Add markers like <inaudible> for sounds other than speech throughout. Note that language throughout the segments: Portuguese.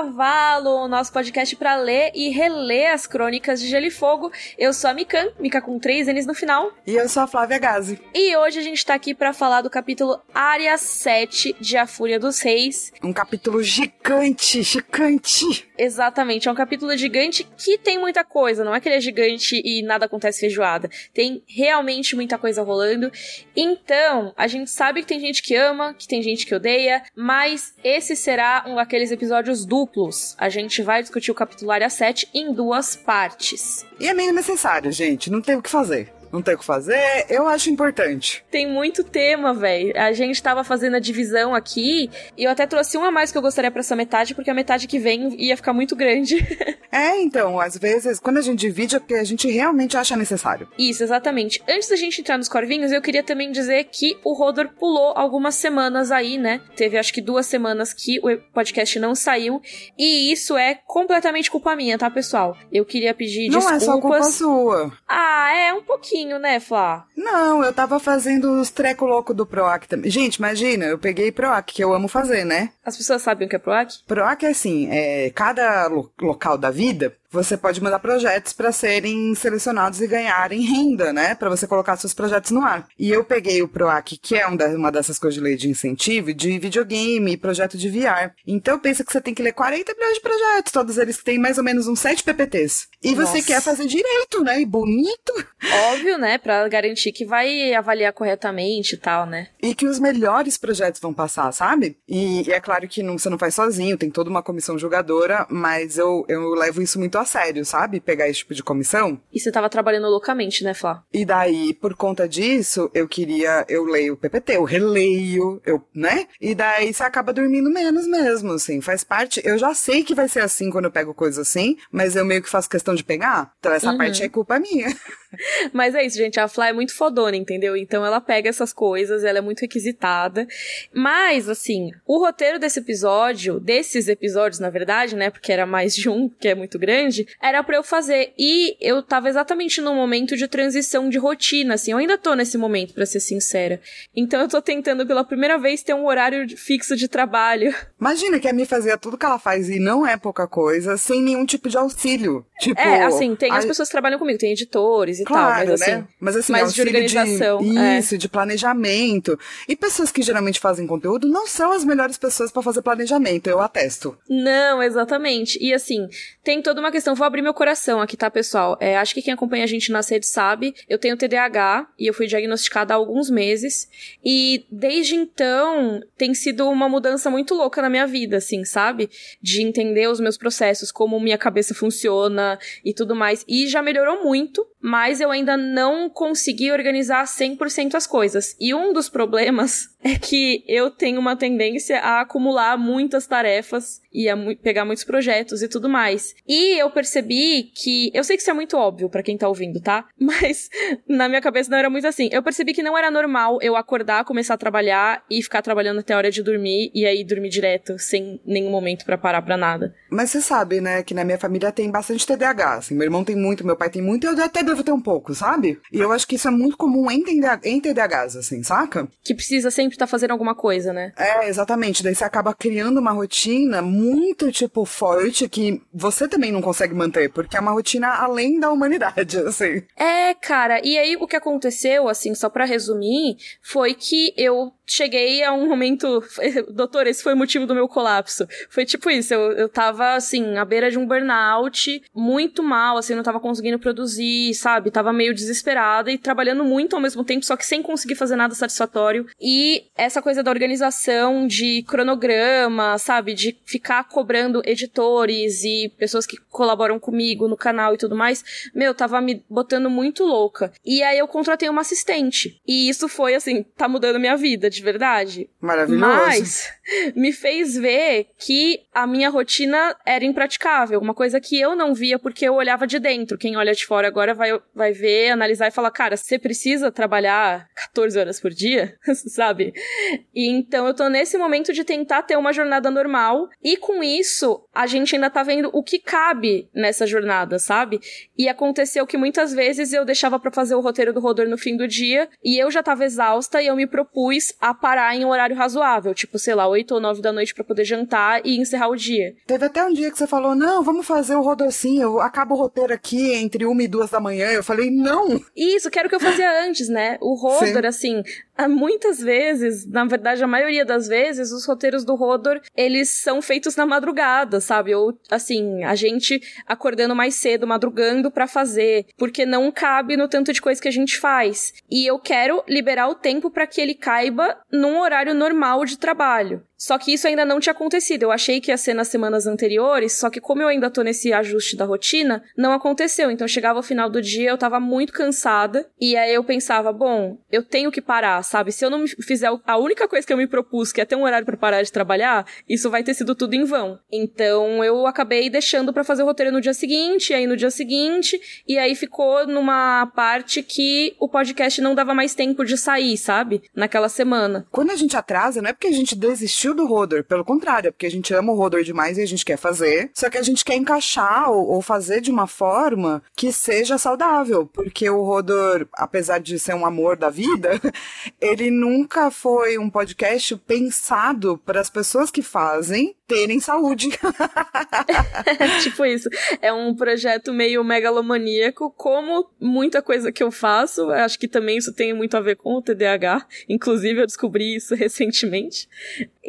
Cavalo, nosso podcast para ler e reler as crônicas de Gelo e Fogo. Eu sou a Mikan, Mika com três N's no final. E eu sou a Flávia Gazi. E hoje a gente tá aqui para falar do capítulo Área 7 de A Fúria dos Reis. Um capítulo gigante, gigante. Exatamente, é um capítulo gigante que tem muita coisa, não é que ele é gigante e nada acontece feijoada. Tem realmente muita coisa rolando. Então, a gente sabe que tem gente que ama, que tem gente que odeia, mas esse será um daqueles episódios duplos. A gente vai discutir o capítulo Área 7 em duas partes. E é meio necessário, gente, não tem o que fazer não tem o que fazer, eu acho importante. Tem muito tema, velho. A gente tava fazendo a divisão aqui e eu até trouxe uma a mais que eu gostaria para essa metade, porque a metade que vem ia ficar muito grande. <laughs> é, então, às vezes, quando a gente divide é porque a gente realmente acha necessário. Isso, exatamente. Antes da gente entrar nos corvinhos, eu queria também dizer que o Rodor pulou algumas semanas aí, né? Teve acho que duas semanas que o podcast não saiu. E isso é completamente culpa minha, tá, pessoal? Eu queria pedir não desculpas. Não é só culpa sua. Ah, é um pouquinho pouquinho, né, Flá? Não, eu tava fazendo os treco louco do PROAC também. Gente, imagina, eu peguei PROAC, que eu amo fazer, né? As pessoas sabem o que é PROAC? PROAC é assim, é, cada lo local da vida você pode mandar projetos para serem selecionados e ganharem renda, né? Para você colocar seus projetos no ar. E eu peguei o PROAC, que é uma dessas coisas de lei de incentivo, de videogame, projeto de VR. Então pensa que você tem que ler 40 milhões de projetos, todos eles têm mais ou menos uns 7 PPTs. E Nossa. você quer fazer direito, né? E bonito. Óbvio, né? Para garantir que vai avaliar corretamente e tal, né? E que os melhores projetos vão passar, sabe? E, e é claro que não, você não faz sozinho, tem toda uma comissão julgadora, mas eu, eu levo isso muito a sério, sabe? Pegar esse tipo de comissão. E você tava trabalhando loucamente, né, Flá? E daí, por conta disso, eu queria, eu leio o PPT, eu releio, eu, né? E daí você acaba dormindo menos mesmo, assim, faz parte, eu já sei que vai ser assim quando eu pego coisa assim, mas eu meio que faço questão de pegar, então essa uhum. parte é culpa minha. <laughs> Mas é isso, gente. A Fly é muito fodona, entendeu? Então ela pega essas coisas, ela é muito requisitada. Mas, assim, o roteiro desse episódio, desses episódios, na verdade, né? Porque era mais de um, que é muito grande, era para eu fazer. E eu tava exatamente num momento de transição de rotina, assim. Eu ainda tô nesse momento, para ser sincera. Então eu tô tentando pela primeira vez ter um horário fixo de trabalho. <laughs> Imagina que a Mi fazia tudo que ela faz e não é pouca coisa, sem nenhum tipo de auxílio. Tipo, é, assim, tem a... as pessoas que trabalham comigo, tem editores e claro, tal, mas né? assim, mas assim, mais de organização. De, é. isso, de planejamento. E pessoas que geralmente fazem conteúdo não são as melhores pessoas para fazer planejamento, eu atesto. Não, exatamente. E assim, tem toda uma questão, vou abrir meu coração aqui, tá, pessoal? É, acho que quem acompanha a gente nas redes sabe, eu tenho TDAH e eu fui diagnosticada há alguns meses. E desde então tem sido uma mudança muito louca na minha vida, assim, sabe? De entender os meus processos, como minha cabeça funciona e tudo mais. E já melhorou muito, mas eu ainda não consegui organizar 100% as coisas. E um dos problemas <laughs> é que eu tenho uma tendência a acumular muitas tarefas e a mu pegar muitos projetos e tudo mais. E eu percebi que. Eu sei que isso é muito óbvio para quem tá ouvindo, tá? <laughs> Mas na minha cabeça não era muito assim. Eu percebi que não era normal eu acordar, começar a trabalhar e ficar trabalhando até a hora de dormir e aí dormir direto, sem nenhum momento para parar pra nada. Mas você sabe, né, que na minha família tem bastante TDAH. Assim, meu irmão tem muito, meu pai tem muito, eu até devo ter um pouco, sabe? E eu acho que isso é muito comum em, TDAH, em TDAHs, assim, saca? Que precisa sempre estar tá fazendo alguma coisa, né? É, exatamente. Daí você acaba criando uma rotina muito, tipo, forte que você também não consegue manter, porque é uma rotina além da humanidade, <laughs> assim. É, cara. E aí o que aconteceu, assim, só para resumir, foi que eu cheguei a um momento. <laughs> Doutor, esse foi o motivo do meu colapso. Foi tipo isso, eu, eu tava, assim, à beira de um burnout, muito mal, assim, não tava conseguindo produzir, sabe? Tava meio desesperada e trabalhando muito ao mesmo tempo, só que sem conseguir fazer nada satisfatório. E essa coisa da organização, de cronograma, sabe? De ficar cobrando editores e pessoas que colaboram comigo no canal e tudo mais, meu, tava me botando muito louca. E aí eu contratei uma assistente. E isso foi, assim, tá mudando minha vida, de de verdade. Maravilhoso. Mas me fez ver que a minha rotina era impraticável, uma coisa que eu não via porque eu olhava de dentro. Quem olha de fora agora vai, vai ver, analisar e falar, cara, você precisa trabalhar 14 horas por dia, <laughs> sabe? E então eu tô nesse momento de tentar ter uma jornada normal e com isso a gente ainda tá vendo o que cabe nessa jornada, sabe? E aconteceu que muitas vezes eu deixava para fazer o roteiro do Rodor no fim do dia e eu já tava exausta e eu me propus a parar em um horário razoável, tipo, sei lá, 8 oito ou nove da noite para poder jantar e encerrar o dia. Teve até um dia que você falou, não, vamos fazer o rodo assim, eu acabo o roteiro aqui entre uma e duas da manhã. Eu falei, não! Isso, que era o que eu fazia <laughs> antes, né? O Rodor, assim, muitas vezes, na verdade, a maioria das vezes, os roteiros do Rodor, eles são feitos na madrugada, sabe? Ou, assim, a gente acordando mais cedo, madrugando para fazer, porque não cabe no tanto de coisa que a gente faz. E eu quero liberar o tempo para que ele caiba num horário normal de trabalho. Só que isso ainda não tinha acontecido. Eu achei que ia ser nas semanas anteriores, só que como eu ainda tô nesse ajuste da rotina, não aconteceu. Então chegava o final do dia, eu tava muito cansada, e aí eu pensava, bom, eu tenho que parar, sabe? Se eu não fizer a única coisa que eu me propus, que é ter um horário para parar de trabalhar, isso vai ter sido tudo em vão. Então eu acabei deixando para fazer o roteiro no dia seguinte, aí no dia seguinte, e aí ficou numa parte que o podcast não dava mais tempo de sair, sabe? Naquela semana. Quando a gente atrasa, não é porque a gente desistiu do Rodor. Pelo contrário, é porque a gente ama o Rodor demais e a gente quer fazer. Só que a gente quer encaixar ou, ou fazer de uma forma que seja saudável. Porque o Rodor, apesar de ser um amor da vida, <laughs> ele nunca foi um podcast pensado para as pessoas que fazem terem saúde. <laughs> <laughs> tipo isso. É um projeto meio megalomaníaco, como muita coisa que eu faço. Acho que também isso tem muito a ver com o TDAH. Inclusive, eu descobri isso recentemente.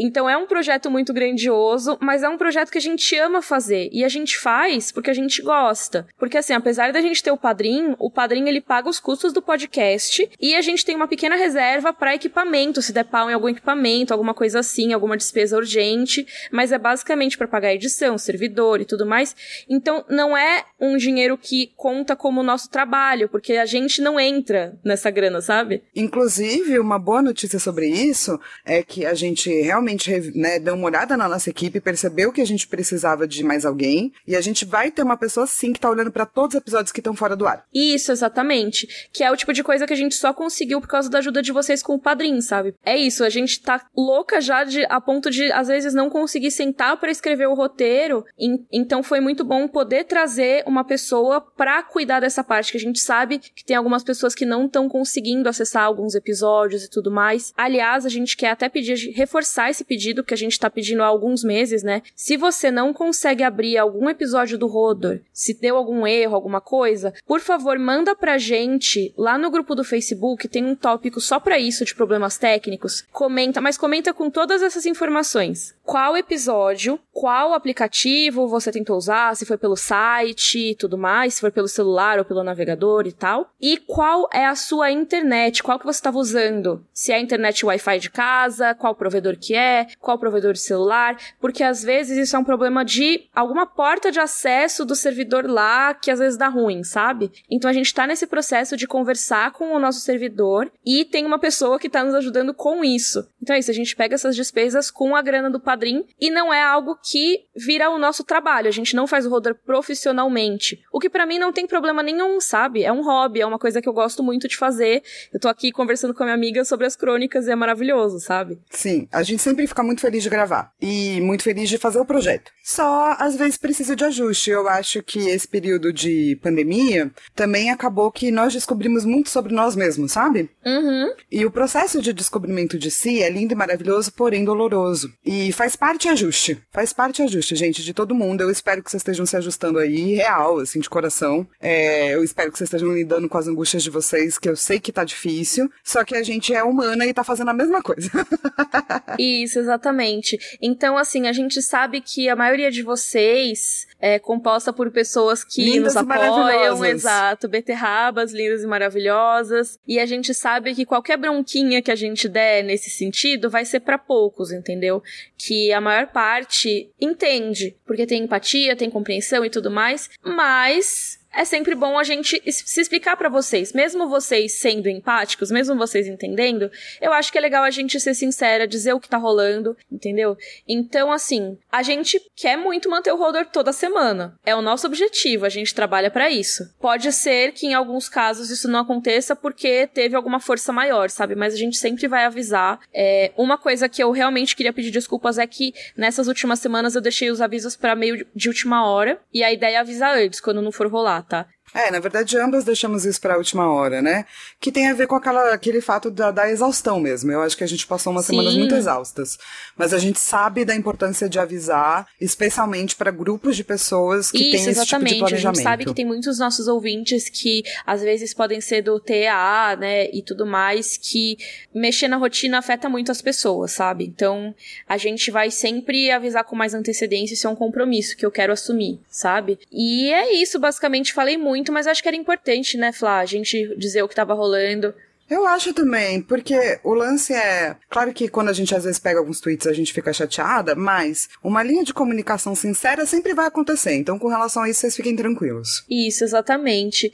Então é um projeto muito grandioso, mas é um projeto que a gente ama fazer. E a gente faz porque a gente gosta. Porque assim, apesar da gente ter o padrinho, o padrinho ele paga os custos do podcast e a gente tem uma pequena reserva para equipamento, se der pau em algum equipamento, alguma coisa assim, alguma despesa urgente, mas é basicamente para pagar edição, servidor e tudo mais. Então não é um dinheiro que conta como nosso trabalho, porque a gente não entra nessa grana, sabe? Inclusive, uma boa notícia sobre isso é que a gente realmente realmente né, deu uma olhada na nossa equipe, percebeu que a gente precisava de mais alguém, e a gente vai ter uma pessoa sim que tá olhando para todos os episódios que estão fora do ar. Isso, exatamente. Que é o tipo de coisa que a gente só conseguiu por causa da ajuda de vocês com o padrinho, sabe? É isso, a gente tá louca já de a ponto de às vezes não conseguir sentar para escrever o roteiro. então foi muito bom poder trazer uma pessoa para cuidar dessa parte que a gente sabe que tem algumas pessoas que não estão conseguindo acessar alguns episódios e tudo mais. Aliás, a gente quer até pedir reforçar esse pedido que a gente tá pedindo há alguns meses, né? Se você não consegue abrir algum episódio do Rodor, se deu algum erro, alguma coisa, por favor, manda pra gente lá no grupo do Facebook, tem um tópico só para isso de problemas técnicos. Comenta, mas comenta com todas essas informações. Qual episódio, qual aplicativo você tentou usar, se foi pelo site e tudo mais, se foi pelo celular ou pelo navegador e tal. E qual é a sua internet, qual que você estava usando? Se é a internet Wi-Fi de casa, qual provedor que é, é, qual provedor de celular, porque às vezes isso é um problema de alguma porta de acesso do servidor lá que às vezes dá ruim, sabe? Então a gente tá nesse processo de conversar com o nosso servidor e tem uma pessoa que tá nos ajudando com isso. Então é isso, a gente pega essas despesas com a grana do padrinho e não é algo que vira o nosso trabalho. A gente não faz o roder profissionalmente. O que para mim não tem problema nenhum, sabe? É um hobby, é uma coisa que eu gosto muito de fazer. Eu tô aqui conversando com a minha amiga sobre as crônicas e é maravilhoso, sabe? Sim, a gente sempre fica muito feliz de gravar e muito feliz de fazer o projeto. Só às vezes precisa de ajuste. Eu acho que esse período de pandemia também acabou que nós descobrimos muito sobre nós mesmos, sabe? Uhum. E o processo de descobrimento de si é lindo e maravilhoso, porém doloroso. E faz parte ajuste. Faz parte ajuste, gente, de todo mundo. Eu espero que vocês estejam se ajustando aí, real, assim, de coração. É, eu espero que vocês estejam lidando com as angústias de vocês, que eu sei que tá difícil. Só que a gente é humana e tá fazendo a mesma coisa. <laughs> Isso, exatamente. Então, assim, a gente sabe que a maioria de vocês é composta por pessoas que lindas nos apoiam, exato, beterrabas lindas e maravilhosas. E a gente sabe que qualquer bronquinha que a gente der nesse sentido vai ser para poucos, entendeu? Que a maior parte entende, porque tem empatia, tem compreensão e tudo mais, mas é sempre bom a gente se explicar para vocês, mesmo vocês sendo empáticos, mesmo vocês entendendo, eu acho que é legal a gente ser sincera, dizer o que tá rolando, entendeu? Então, assim, a gente quer muito manter o roller toda semana. É o nosso objetivo, a gente trabalha para isso. Pode ser que em alguns casos isso não aconteça porque teve alguma força maior, sabe? Mas a gente sempre vai avisar. É, uma coisa que eu realmente queria pedir desculpas é que nessas últimas semanas eu deixei os avisos para meio de última hora e a ideia é avisar antes, quando não for rolar tá? É, na verdade, ambas deixamos isso para a última hora, né? Que tem a ver com aquela, aquele fato da, da exaustão mesmo. Eu acho que a gente passou umas Sim. semanas muito exaustas. Mas a gente sabe da importância de avisar, especialmente para grupos de pessoas que isso, têm esse tipo de planejamento. A gente sabe que tem muitos nossos ouvintes que às vezes podem ser do TA, né, e tudo mais, que mexer na rotina afeta muito as pessoas, sabe? Então, a gente vai sempre avisar com mais antecedência, isso é um compromisso que eu quero assumir, sabe? E é isso, basicamente falei muito, mas acho que era importante, né, Flá, a gente dizer o que tava rolando. Eu acho também, porque o lance é. Claro que quando a gente às vezes pega alguns tweets a gente fica chateada, mas uma linha de comunicação sincera sempre vai acontecer. Então, com relação a isso, vocês fiquem tranquilos. Isso, exatamente.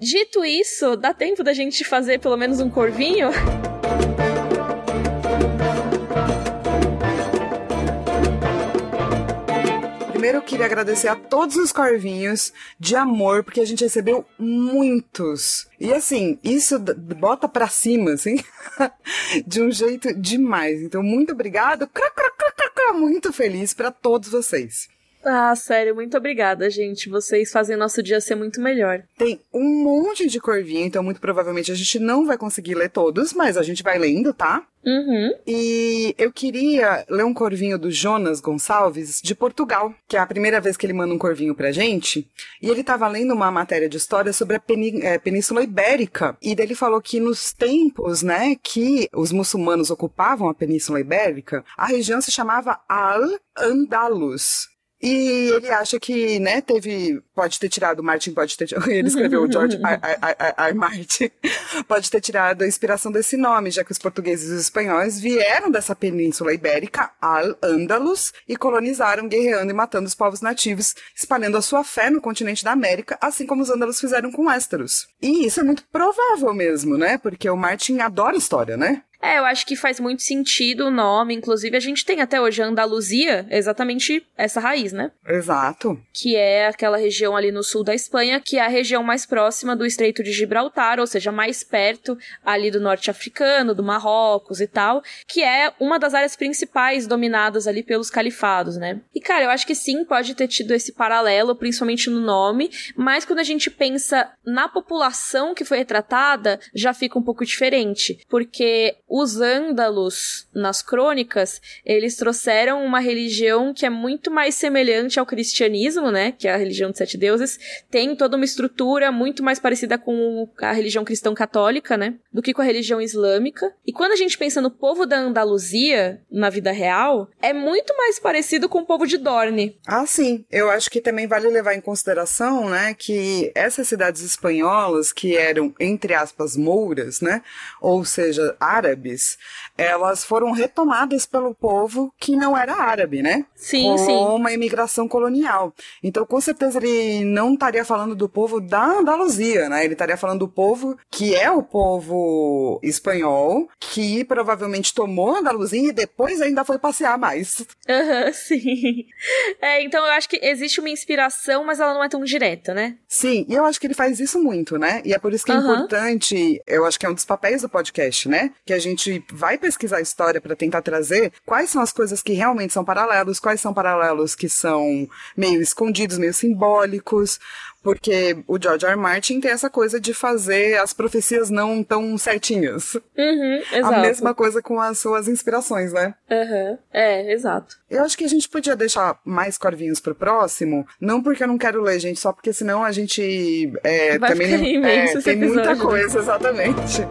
Dito isso, dá tempo da gente fazer pelo menos um corvinho? Primeiro eu queria agradecer a todos os corvinhos de amor, porque a gente recebeu muitos. E assim, isso bota pra cima, assim, <laughs> de um jeito demais. Então, muito obrigado. Muito feliz para todos vocês. Ah, sério, muito obrigada, gente. Vocês fazem nosso dia ser muito melhor. Tem um monte de corvinho, então muito provavelmente a gente não vai conseguir ler todos, mas a gente vai lendo, tá? Uhum. E eu queria ler um corvinho do Jonas Gonçalves, de Portugal, que é a primeira vez que ele manda um corvinho pra gente. E ele tava lendo uma matéria de história sobre a é, Península Ibérica. E ele falou que nos tempos, né, que os muçulmanos ocupavam a Península Ibérica, a região se chamava Al-Andalus. E ele acha que, né, teve. Pode ter tirado, Martin pode ter. <laughs> Ele escreveu o George R. R. R. Martin. <laughs> Pode ter tirado a inspiração desse nome, já que os portugueses e os espanhóis vieram dessa península ibérica, Al-Andalus, e colonizaram, guerreando e matando os povos nativos, espalhando a sua fé no continente da América, assim como os ândalos fizeram com Westeros. E isso é muito provável mesmo, né? Porque o Martin adora história, né? É, eu acho que faz muito sentido o nome. Inclusive, a gente tem até hoje a Andaluzia, exatamente essa raiz, né? Exato. Que é aquela região ali no sul da Espanha, que é a região mais próxima do Estreito de Gibraltar, ou seja, mais perto ali do norte africano, do Marrocos e tal, que é uma das áreas principais dominadas ali pelos califados, né? E, cara, eu acho que sim, pode ter tido esse paralelo, principalmente no nome, mas quando a gente pensa na população que foi retratada, já fica um pouco diferente, porque os ândalos, nas crônicas, eles trouxeram uma religião que é muito mais semelhante ao cristianismo, né? Que é a religião de sete deuses. Tem toda uma estrutura muito mais parecida com a religião cristã católica, né? Do que com a religião islâmica. E quando a gente pensa no povo da Andaluzia, na vida real, é muito mais parecido com o povo de Dorne. Ah, sim. Eu acho que também vale levar em consideração, né, que essas cidades espanholas, que eram, entre aspas, mouras, né? Ou seja, árabes, árabes, elas foram retomadas pelo povo que não era árabe, né? Sim, Com sim. uma imigração colonial. Então, com certeza, ele não estaria falando do povo da Andaluzia, né? Ele estaria falando do povo que é o povo espanhol, que provavelmente tomou a Andaluzia e depois ainda foi passear mais. Aham, uhum, <laughs> sim. É, então eu acho que existe uma inspiração, mas ela não é tão direta, né? Sim, e eu acho que ele faz isso muito, né? E é por isso que é uhum. importante, eu acho que é um dos papéis do podcast, né? Que a gente gente vai pesquisar a história para tentar trazer quais são as coisas que realmente são paralelos, quais são paralelos que são meio escondidos, meio simbólicos, porque o George R. R. Martin tem essa coisa de fazer as profecias não tão certinhas. Uhum, exato. A mesma coisa com as suas inspirações, né? Uhum. É, exato. Eu acho que a gente podia deixar mais corvinhos pro próximo, não porque eu não quero ler, gente, só porque senão a gente é, Vai também é, tem muita coisa, exatamente.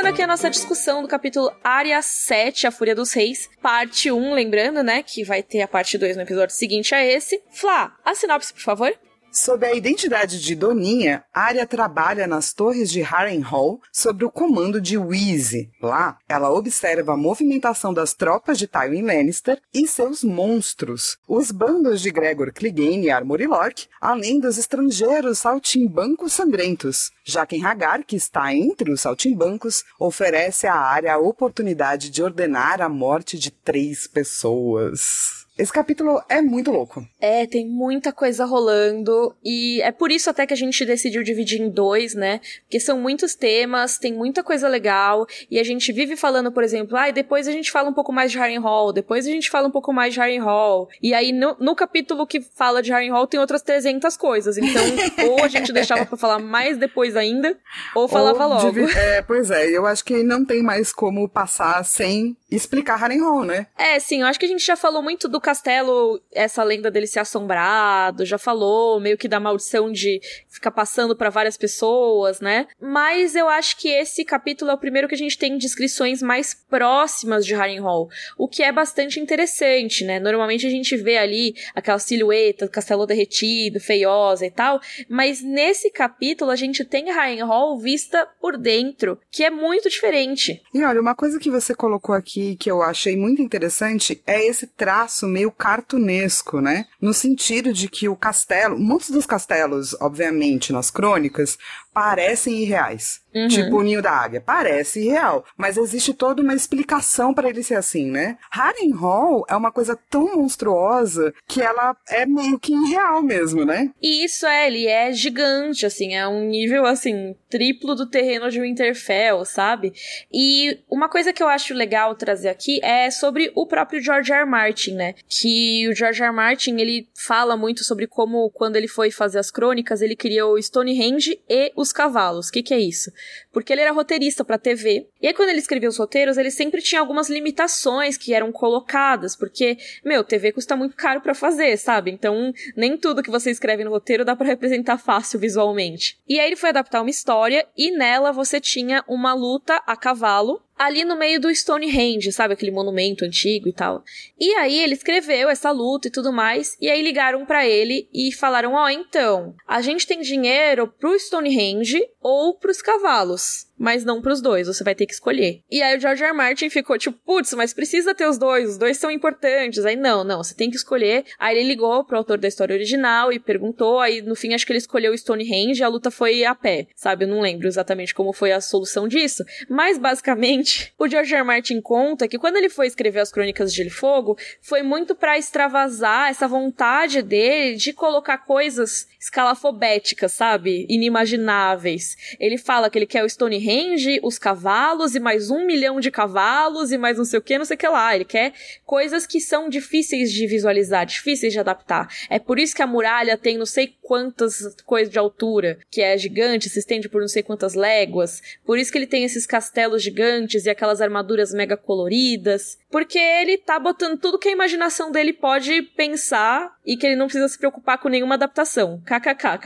Começando aqui a nossa discussão do capítulo Área 7, A Fúria dos Reis, parte 1, lembrando, né, que vai ter a parte 2 no episódio seguinte a esse. Flá, a sinopse, por favor. Sob a identidade de Doninha, Arya trabalha nas torres de Harrenhal sob o comando de Wheezy. Lá, ela observa a movimentação das tropas de Tywin Lannister e seus monstros, os bandos de Gregor Clegane e Armory Lork, além dos estrangeiros saltimbancos sangrentos. Jaqen Hagar, que está entre os saltimbancos, oferece a Arya a oportunidade de ordenar a morte de três pessoas. Esse capítulo é muito louco. É, tem muita coisa rolando. E é por isso até que a gente decidiu dividir em dois, né? Porque são muitos temas, tem muita coisa legal. E a gente vive falando, por exemplo, ah, depois a gente fala um pouco mais de Harrenhal, depois a gente fala um pouco mais de Harrenhal. E aí, no, no capítulo que fala de Harrenhal, tem outras 300 coisas. Então, <laughs> ou a gente deixava pra falar mais depois ainda, ou falava ou logo. É, pois é, eu acho que não tem mais como passar sem explicar Harrenhal, né? É, sim, eu acho que a gente já falou muito do castelo, essa lenda dele ser assombrado, já falou meio que da maldição de ficar passando para várias pessoas, né? Mas eu acho que esse capítulo é o primeiro que a gente tem descrições mais próximas de Harrenhal, o que é bastante interessante, né? Normalmente a gente vê ali aquela silhueta do castelo derretido, feiosa e tal, mas nesse capítulo a gente tem Harrenhal vista por dentro, que é muito diferente. E olha, uma coisa que você colocou aqui aqui que eu achei muito interessante é esse traço meio cartunesco, né? No sentido de que o castelo, muitos dos castelos, obviamente, nas crônicas, parecem irreais. Uhum. Tipo o ninho da águia. Parece irreal. Mas existe toda uma explicação para ele ser assim, né? Harrenhal é uma coisa tão monstruosa que ela é meio que irreal mesmo, né? E isso é, ele é gigante, assim. É um nível, assim, triplo do terreno de Winterfell, sabe? E uma coisa que eu acho legal trazer aqui é sobre o próprio George R. R. Martin, né? Que o George R. R. Martin, ele fala muito sobre como, quando ele foi fazer as crônicas, ele criou Stonehenge e os cavalos. O que, que é isso? Porque ele era roteirista para TV. E aí, quando ele escrevia os roteiros, ele sempre tinha algumas limitações que eram colocadas. Porque, meu, TV custa muito caro para fazer, sabe? Então, nem tudo que você escreve no roteiro dá para representar fácil visualmente. E aí, ele foi adaptar uma história e nela você tinha uma luta a cavalo ali no meio do Stonehenge, sabe? Aquele monumento antigo e tal. E aí ele escreveu essa luta e tudo mais, e aí ligaram para ele e falaram: Ó, oh, então, a gente tem dinheiro pro Stonehenge ou pros cavalos mas não pros dois, você vai ter que escolher. E aí o George R. R. Martin ficou tipo, putz, mas precisa ter os dois, os dois são importantes. Aí não, não, você tem que escolher. Aí ele ligou pro autor da história original e perguntou, aí no fim acho que ele escolheu Stonehenge e a luta foi a pé, sabe? Eu não lembro exatamente como foi a solução disso, mas basicamente <laughs> o George R. R. Martin conta que quando ele foi escrever as Crônicas de Gelo e Fogo, foi muito para extravasar essa vontade dele de colocar coisas escalafobéticas, sabe? Inimagináveis. Ele fala que ele quer o Stonehenge Stonehenge, os cavalos e mais um milhão de cavalos e mais não sei o que, não sei o que lá. Ele quer coisas que são difíceis de visualizar, difíceis de adaptar. É por isso que a muralha tem não sei quantas coisas de altura, que é gigante, se estende por não sei quantas léguas. Por isso que ele tem esses castelos gigantes e aquelas armaduras mega coloridas. Porque ele tá botando tudo que a imaginação dele pode pensar e que ele não precisa se preocupar com nenhuma adaptação. KKK,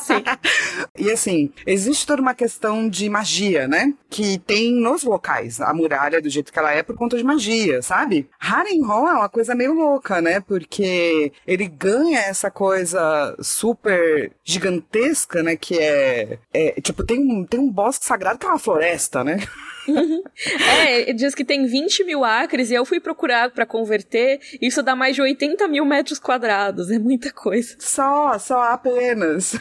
<laughs> Sim. E assim, existe toda uma questão de magia, né? Que tem nos locais. A muralha, do jeito que ela é, por conta de magia, sabe? Harrenhal é uma coisa meio louca, né? Porque ele ganha essa coisa super gigantesca, né? Que é. é tipo, tem um, tem um bosque sagrado que é uma floresta, né? <laughs> é, diz que tem 20 mil acres e eu fui procurar para converter, isso dá mais de 80 mil metros quadrados, é muita coisa. Só, só apenas.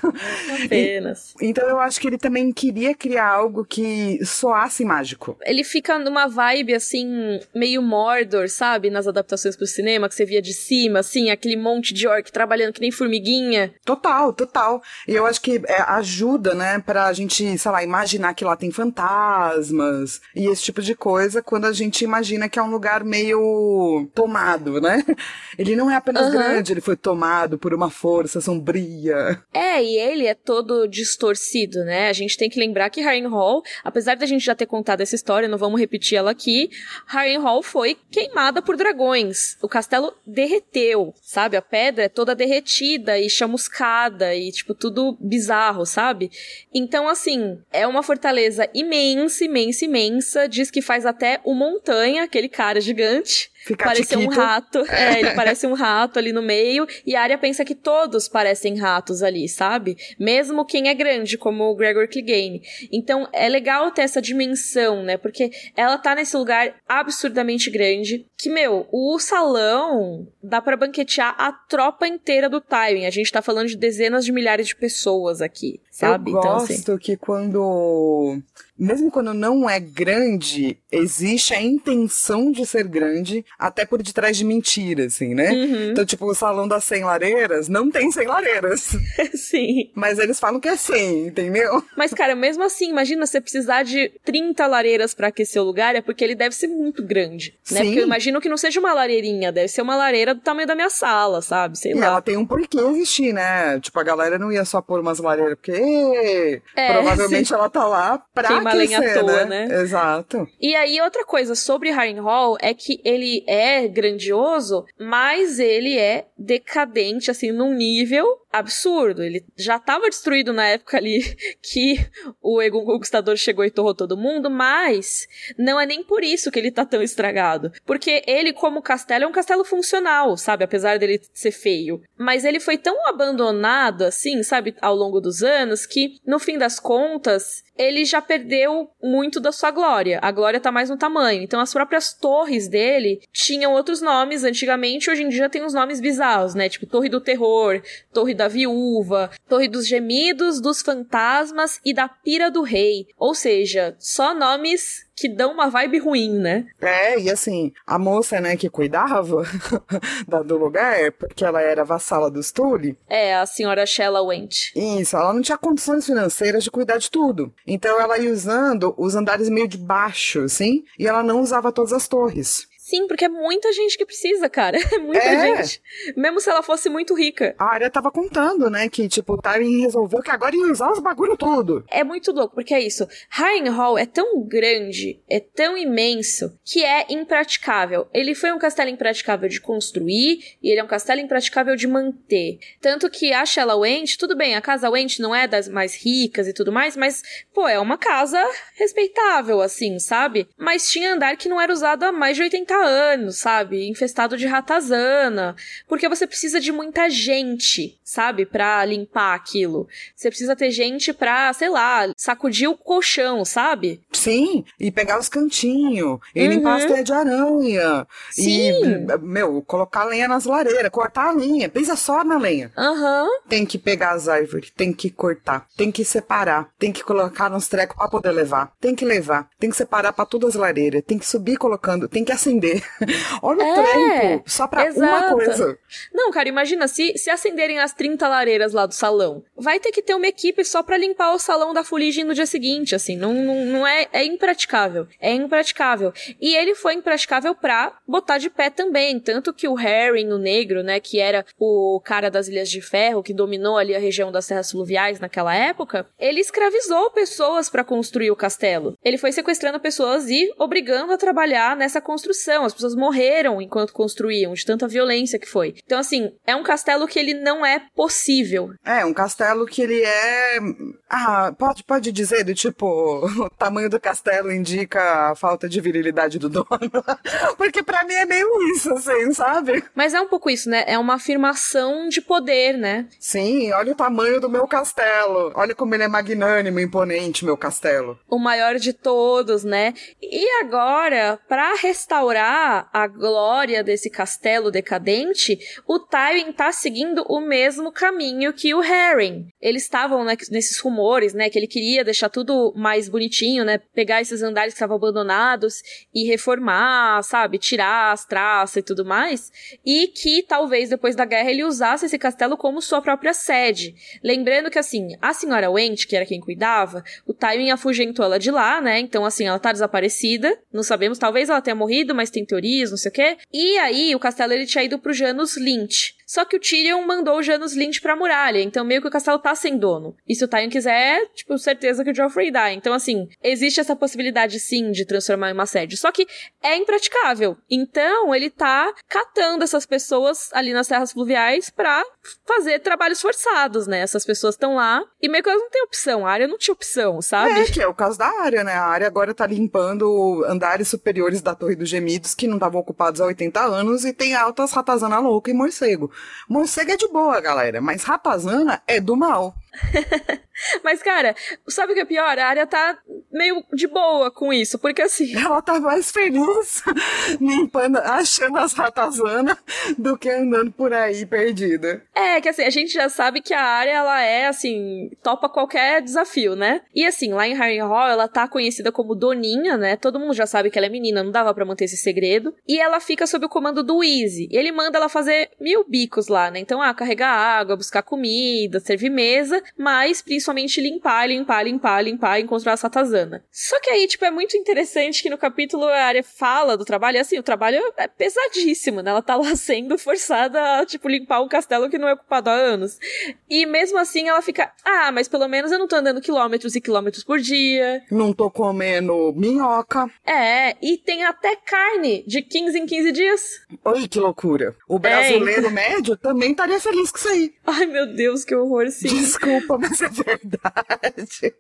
Apenas. E, então eu acho que ele também queria criar algo que soasse mágico. Ele fica numa vibe assim, meio Mordor, sabe? Nas adaptações pro cinema, que você via de cima, assim, aquele monte de orc trabalhando que nem formiguinha. Total, total. E eu acho que é, ajuda, né, pra gente, sei lá, imaginar que lá tem fantasmas e esse tipo de coisa quando a gente imagina que é um lugar meio tomado, né? <laughs> Ele não é apenas uhum. grande, ele foi tomado por uma força sombria. É, e ele é todo distorcido, né? A gente tem que lembrar que Harrenhal, apesar da gente já ter contado essa história, não vamos repetir ela aqui, Harrenhal foi queimada por dragões. O castelo derreteu, sabe? A pedra é toda derretida e chamuscada e, tipo, tudo bizarro, sabe? Então, assim, é uma fortaleza imensa, imensa, imensa imensa, diz que faz até o Montanha, aquele cara gigante. Fica parecer um rato. É, <laughs> ele parece um rato ali no meio. E a área pensa que todos parecem ratos ali, sabe? Mesmo quem é grande, como o Gregor Clegane. Então é legal ter essa dimensão, né? Porque ela tá nesse lugar absurdamente grande. Que, meu, o salão dá pra banquetear a tropa inteira do Tywin. A gente tá falando de dezenas de milhares de pessoas aqui, sabe? Eu então, gosto assim. que quando. Mesmo quando não é grande, existe a intenção de ser grande, até por detrás de mentira, assim, né? Uhum. Então, tipo, o salão das 100 lareiras não tem 100 lareiras. <laughs> Sim. Mas eles falam que é 100, entendeu? Mas, cara, mesmo assim, imagina você precisar de 30 lareiras pra aquecer o lugar, é porque ele deve ser muito grande, né? Sim. Porque eu imagino que não seja uma lareirinha, deve ser uma lareira do tamanho da minha sala, sabe? Sei E lá. ela tem um porquê existir, né? Tipo, a galera não ia só pôr umas lareiras, porque É, provavelmente sim. ela tá lá pra Queima lenha à toa, né? né? Exato. E aí, outra coisa sobre Harrenhal é que ele é grandioso, mas ele é decadente, assim, num nível absurdo. Ele já estava destruído na época ali <laughs> que o Egon Conquistador chegou e torrou todo mundo, mas não é nem por isso que ele tá tão estragado. Porque ele, como castelo, é um castelo funcional, sabe? Apesar dele ser feio. Mas ele foi tão abandonado, assim, sabe, ao longo dos anos, que, no fim das contas, ele já perdeu muito da sua glória. A glória tá mais no tamanho. Então as próprias torres dele tinham outros nomes antigamente, hoje em dia tem uns nomes bizarros, né? Tipo Torre do Terror, Torre da Viúva, Torre dos Gemidos, dos Fantasmas e da Pira do Rei. Ou seja, só nomes que dão uma vibe ruim, né? É, e assim, a moça, né, que cuidava <laughs> da- do lugar, porque ela era vassala dos Tully, É, a senhora Shella Went. isso, ela não tinha condições financeiras de cuidar de tudo. Então ela ia usando os andares meio de baixo, assim, e ela não usava todas as torres. Sim, porque é muita gente que precisa, cara. <laughs> É muita É. gente. Mesmo se ela fosse muito rica. A área tava contando, né, que, tipo, o Tywin resolveu que agora ia usar os bagulho tudo. É muito louco, porque é isso. Harrenhal é tão grande, é tão imenso, que é impraticável. Ele foi um castelo impraticável de construir, e ele é um castelo impraticável de manter. Tanto que a Shella Went, tudo bem, a casa Went não é das mais ricas e tudo mais, mas, pô, é uma casa respeitável, assim, sabe? Mas tinha andar que não era usado há mais de 80 anos, sabe? Infestado de ratazana. Porque você precisa de muita gente, sabe? Pra limpar aquilo. Você precisa ter gente pra, sei lá, sacudir o colchão, sabe? Sim, e pegar os cantinhos, e limpar as Uhum. teias de aranha. Sim. E, meu, colocar lenha nas lareiras, cortar a lenha. Pensa só na lenha. Aham. Tem que pegar as árvores, tem que cortar, tem que separar, tem que colocar nos trecos pra poder levar, tem que levar, tem que separar pra todas as lareiras, tem que subir colocando, tem que acender. <laughs> Olha o É, trampo, só pra uma exato. coisa. Não, cara, imagina se, se acenderem as 30 lareiras lá do salão. Vai ter que ter uma equipe só pra limpar o salão da fuligem no dia seguinte, assim. Não, não, não é, é impraticável. É impraticável. E ele foi impraticável pra botar de pé também. Tanto que o Harry, o negro, né, que era o cara das Ilhas de Ferro, que dominou ali a região das terras fluviais naquela época, ele escravizou pessoas pra construir o castelo. Ele foi sequestrando pessoas e obrigando a trabalhar nessa construção. As pessoas morreram enquanto construíam, de tanta violência que foi. Então, assim, é um castelo que ele não é possível. É, um castelo que ele é. Ah, pode, pode dizer do tipo, <laughs> o tamanho do castelo indica a falta de virilidade do dono. <laughs> Porque pra mim é meio isso, assim, sabe? Mas é um pouco isso, né? É uma afirmação de poder, né? Sim, olha o tamanho do meu castelo. Olha como ele é magnânimo, imponente, meu castelo. o maior de todos, né? E agora, para restaurar a glória desse castelo decadente, o Tywin tá seguindo o mesmo caminho que o Harry. Eles estavam né, nesses rumores, né, que ele queria deixar tudo mais bonitinho, né, pegar esses andares que estavam abandonados e reformar, sabe, tirar as traças e tudo mais, e que talvez depois da guerra ele usasse esse castelo como sua própria sede. Lembrando que assim, a senhora Went, que era quem cuidava, o Tywin afugentou ela de lá, né? Então, assim, ela tá desaparecida. Não sabemos, talvez ela tenha morrido, mas tem teorias, não sei o quê. E aí, o castelo ele tinha ido pro Janus Lynch. Só que o Tyrion mandou o Janus Lynch pra muralha, então meio que o castelo tá sem dono. E se o Tyrion quiser, tipo, certeza que o Joffrey dá. Então, assim, existe essa possibilidade sim de transformar em uma sede. Só que é impraticável. Então, ele tá catando essas pessoas ali nas terras fluviais pra fazer trabalhos forçados, né? Essas pessoas estão lá e meio que elas não têm opção. A área não tinha opção, sabe? É, que é o caso da área, né? A área agora tá limpando andares superiores da Torre dos Gemidos que não estavam ocupados há 80 anos e tem altas ratazana louca e morcego. Morcego é de boa, galera, mas ratazana é do mal. <laughs> Mas, cara, sabe o que é pior? A área tá meio de boa com isso, porque assim. <laughs> Ela tá mais feliz <laughs> limpando, achando as ratazanas do que andando por aí perdida. É, que assim, a gente já sabe que a área, ela é, assim, topa qualquer desafio, né? E assim, lá em Harry Hall, ela tá conhecida como Doninha, né? Todo mundo já sabe que ela é menina, não dava para manter esse segredo. E ela fica sob o comando do Easy. E ele manda ela fazer mil bicos lá, né? Então, ah, carregar água, buscar comida, servir mesa, mas principalmente limpar, limpar, limpar, limpar e encontrar a Satazana. Só que aí, tipo, é muito interessante que no capítulo a área fala do trabalho, e assim, o trabalho é pesadíssimo, né? Ela tá lá <laughs> sendo forçada a, tipo, limpar um castelo que não é ocupado há anos. E mesmo assim ela fica, ah, mas pelo menos eu não tô andando quilômetros e quilômetros por dia. Não tô comendo minhoca. É, e tem até carne de 15 em 15 dias. Oi, que loucura. O brasileiro é. médio também estaria feliz com isso aí. Ai, meu Deus, que horror, sim. Desculpa, mas é verdade.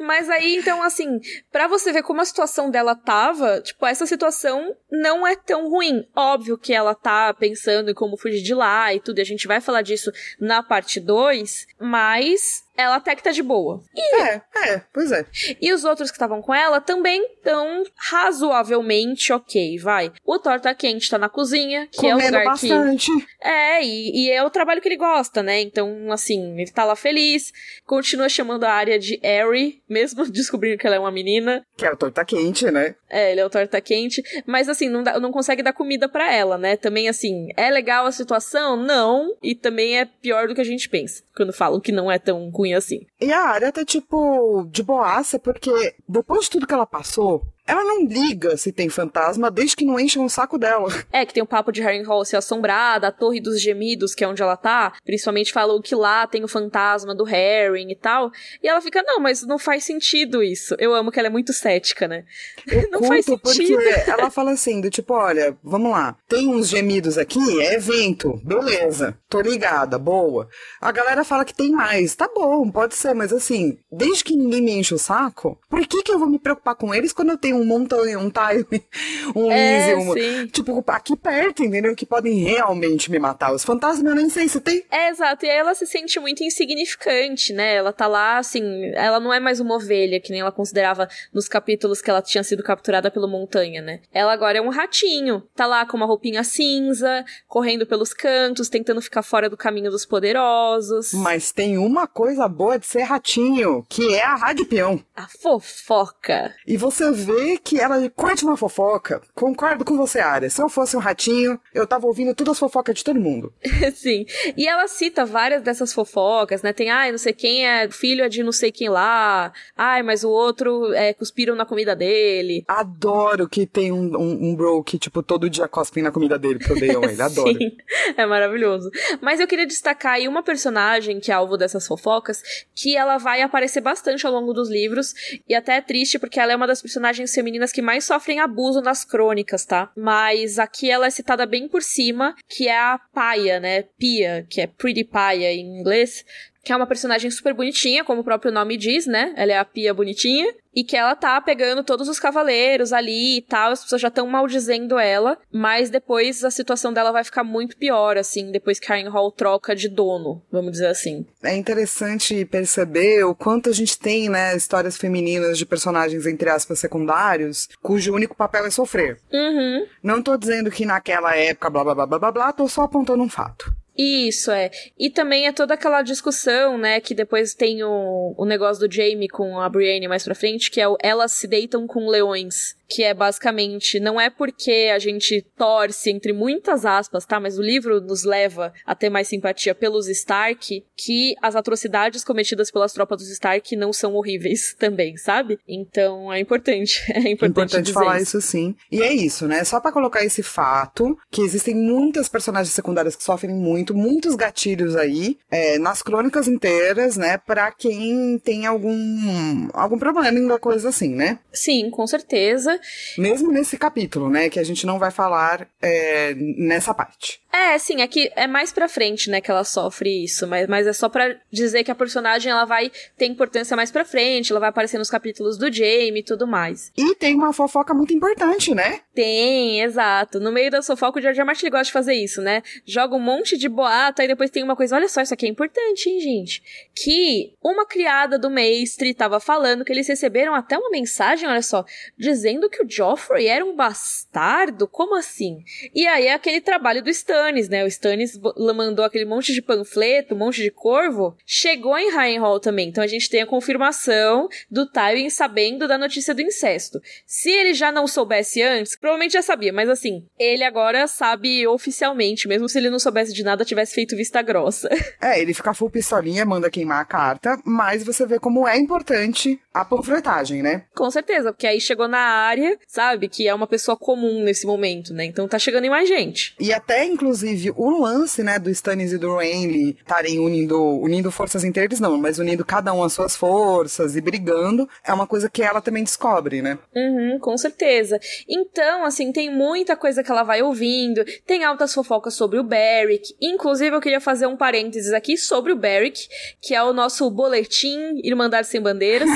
Mas aí, então, assim, para você ver como a situação dela tava, tipo, essa situação não é tão ruim. Óbvio que ela tá pensando em como fugir de lá e tudo, e a gente vai falar disso na parte 2, mas ela até que tá de boa. E... É, é, pois é. E os outros que estavam com ela também estão razoavelmente ok, vai. O Torta Quente tá na cozinha, que Comendo é o lugar bastante. que... É, e, e, é o trabalho que ele gosta, né? Então, assim, ele tá lá feliz, continua chamando a área de Harry, mesmo <laughs> descobrindo que ela é uma menina. Que é o Torta Quente, né? É, ele é o Torta Quente, mas assim, não, dá, não consegue dar comida para ela, né? Também, assim, é legal a situação? Não, e também é pior do que a gente pensa, quando falam que não é tão ruim assim. E a área tá, tipo, de boaça, porque depois de tudo que ela passou, ela não liga se tem fantasma desde que não encham o saco dela. É, que tem o papo de Harry Hall ser assombrada, a Torre dos Gemidos, que é onde ela tá, principalmente falou que lá tem o fantasma do Harry e tal. E ela fica, não, mas não faz sentido isso. Eu amo que ela é muito cética, né? Eu <laughs> não faz sentido. Ela fala assim, do tipo, olha, vamos lá, tem uns gemidos aqui, é evento, beleza, tô ligada, boa. A galera fala que tem mais, tá bom, pode ser, mas assim, desde que ninguém me enche o saco, por que que eu vou me preocupar com eles quando eu tenho um montanha, um time, <laughs> um é, easy, um, tipo, aqui perto, entendeu? Que podem realmente me matar. Os fantasmas eu nem sei se tem. É, exato. E aí ela se sente muito insignificante, né? Ela tá lá, assim, ela não é mais uma ovelha, que nem ela considerava nos capítulos que ela tinha sido capturada pelo montanha, né? Ela agora é um ratinho. Tá lá com uma roupinha cinza, correndo pelos cantos, tentando ficar fora do caminho dos poderosos. Mas tem uma coisa boa de ser ratinho, que é a rádio peão. A fofoca. E você vê que ela curte uma fofoca. Concordo com você, Arya. Se eu fosse um ratinho, eu tava ouvindo todas as fofocas de todo mundo. <laughs> Sim. E ela cita várias dessas fofocas, né? Tem, ai, não sei quem é filho é de não sei quem lá. Ai, mas o outro é, cuspiram na comida dele. Adoro que tem um, um, um bro que, tipo, todo dia cospem na comida dele, porque odeiam ele. <laughs> Adoro. Sim, é maravilhoso. Mas eu queria destacar aí uma personagem que é alvo dessas fofocas, que ela vai aparecer bastante ao longo dos livros, e até é triste porque ela é uma das personagens femininas que mais sofrem abuso nas crônicas, tá? Mas aqui ela é citada bem por cima, que é a Paia, né? Pia, que é Pretty Paia em inglês, que é uma personagem super bonitinha, como o próprio nome diz, né? Ela é a Pia bonitinha. E que ela tá pegando todos os cavaleiros ali e tal, as pessoas já estão maldizendo ela, mas depois a situação dela vai ficar muito pior, assim, depois que a Hall troca de dono, vamos dizer assim. É interessante perceber o quanto a gente tem, né, histórias femininas de personagens, entre aspas, secundários, cujo único papel é sofrer. Uhum. Não tô dizendo que naquela época, blá blá blá blá blá, blá tô só apontando um fato. Isso, é. E também é toda aquela discussão, né, que depois tem o, o negócio do Jamie com a Brienne mais pra frente, que é o elas se deitam com leões que é basicamente não é porque a gente torce entre muitas aspas, tá? Mas o livro nos leva a ter mais simpatia pelos Stark, que as atrocidades cometidas pelas tropas dos Stark não são horríveis <laughs> também, sabe? Então é importante, <laughs> é importante, importante falar isso. isso sim. E é isso, né? Só para colocar esse fato que existem muitas personagens secundárias que sofrem muito muito, muitos gatilhos aí, é, nas crônicas inteiras, né, pra quem tem algum, algum problema em coisa assim, né? Sim, com certeza. Mesmo nesse capítulo, né, que a gente não vai falar é, nessa parte. É, sim, é que é mais pra frente, né, que ela sofre isso, mas, mas é só pra dizer que a personagem, ela vai ter importância mais pra frente, ela vai aparecer nos capítulos do Jamie e tudo mais. E tem uma fofoca muito importante, né? Tem, exato. No meio da fofoca, o George Martin gosta de fazer isso, né? Joga um monte de boato, aí depois tem uma coisa, olha só, isso aqui é importante, hein, gente? Que uma criada do mestre tava falando que eles receberam até uma mensagem, olha só, dizendo que o Joffrey era um bastardo, como assim? E aí é aquele trabalho do Stan Stannis, né? O Stannis mandou aquele monte de panfleto, um monte de corvo. Chegou em Harrenhal também. Então a gente tem a confirmação do Tywin sabendo da notícia do incesto. Se ele já não soubesse antes, provavelmente já sabia, mas assim, ele agora sabe oficialmente, mesmo se ele não soubesse de nada, tivesse feito vista grossa. <laughs> É, ele fica full pistolinha, manda queimar a carta, mas você vê como é importante a panfletagem, né? Com certeza, porque aí chegou na área, sabe, que é uma pessoa comum nesse momento, né? Então tá chegando em mais gente. E até, inclusive, inclusive, o lance, né, do Stannis e do Renly estarem unindo, unindo forças entre eles, não, mas unindo cada um as suas forças e brigando, é uma coisa que ela também descobre, né? Uhum, com certeza. Então, assim, tem muita coisa que ela vai ouvindo, tem altas fofocas sobre o Beric. Inclusive, eu queria fazer um parênteses aqui sobre o Beric, que é o nosso boletim Irmandade Sem Bandeiras.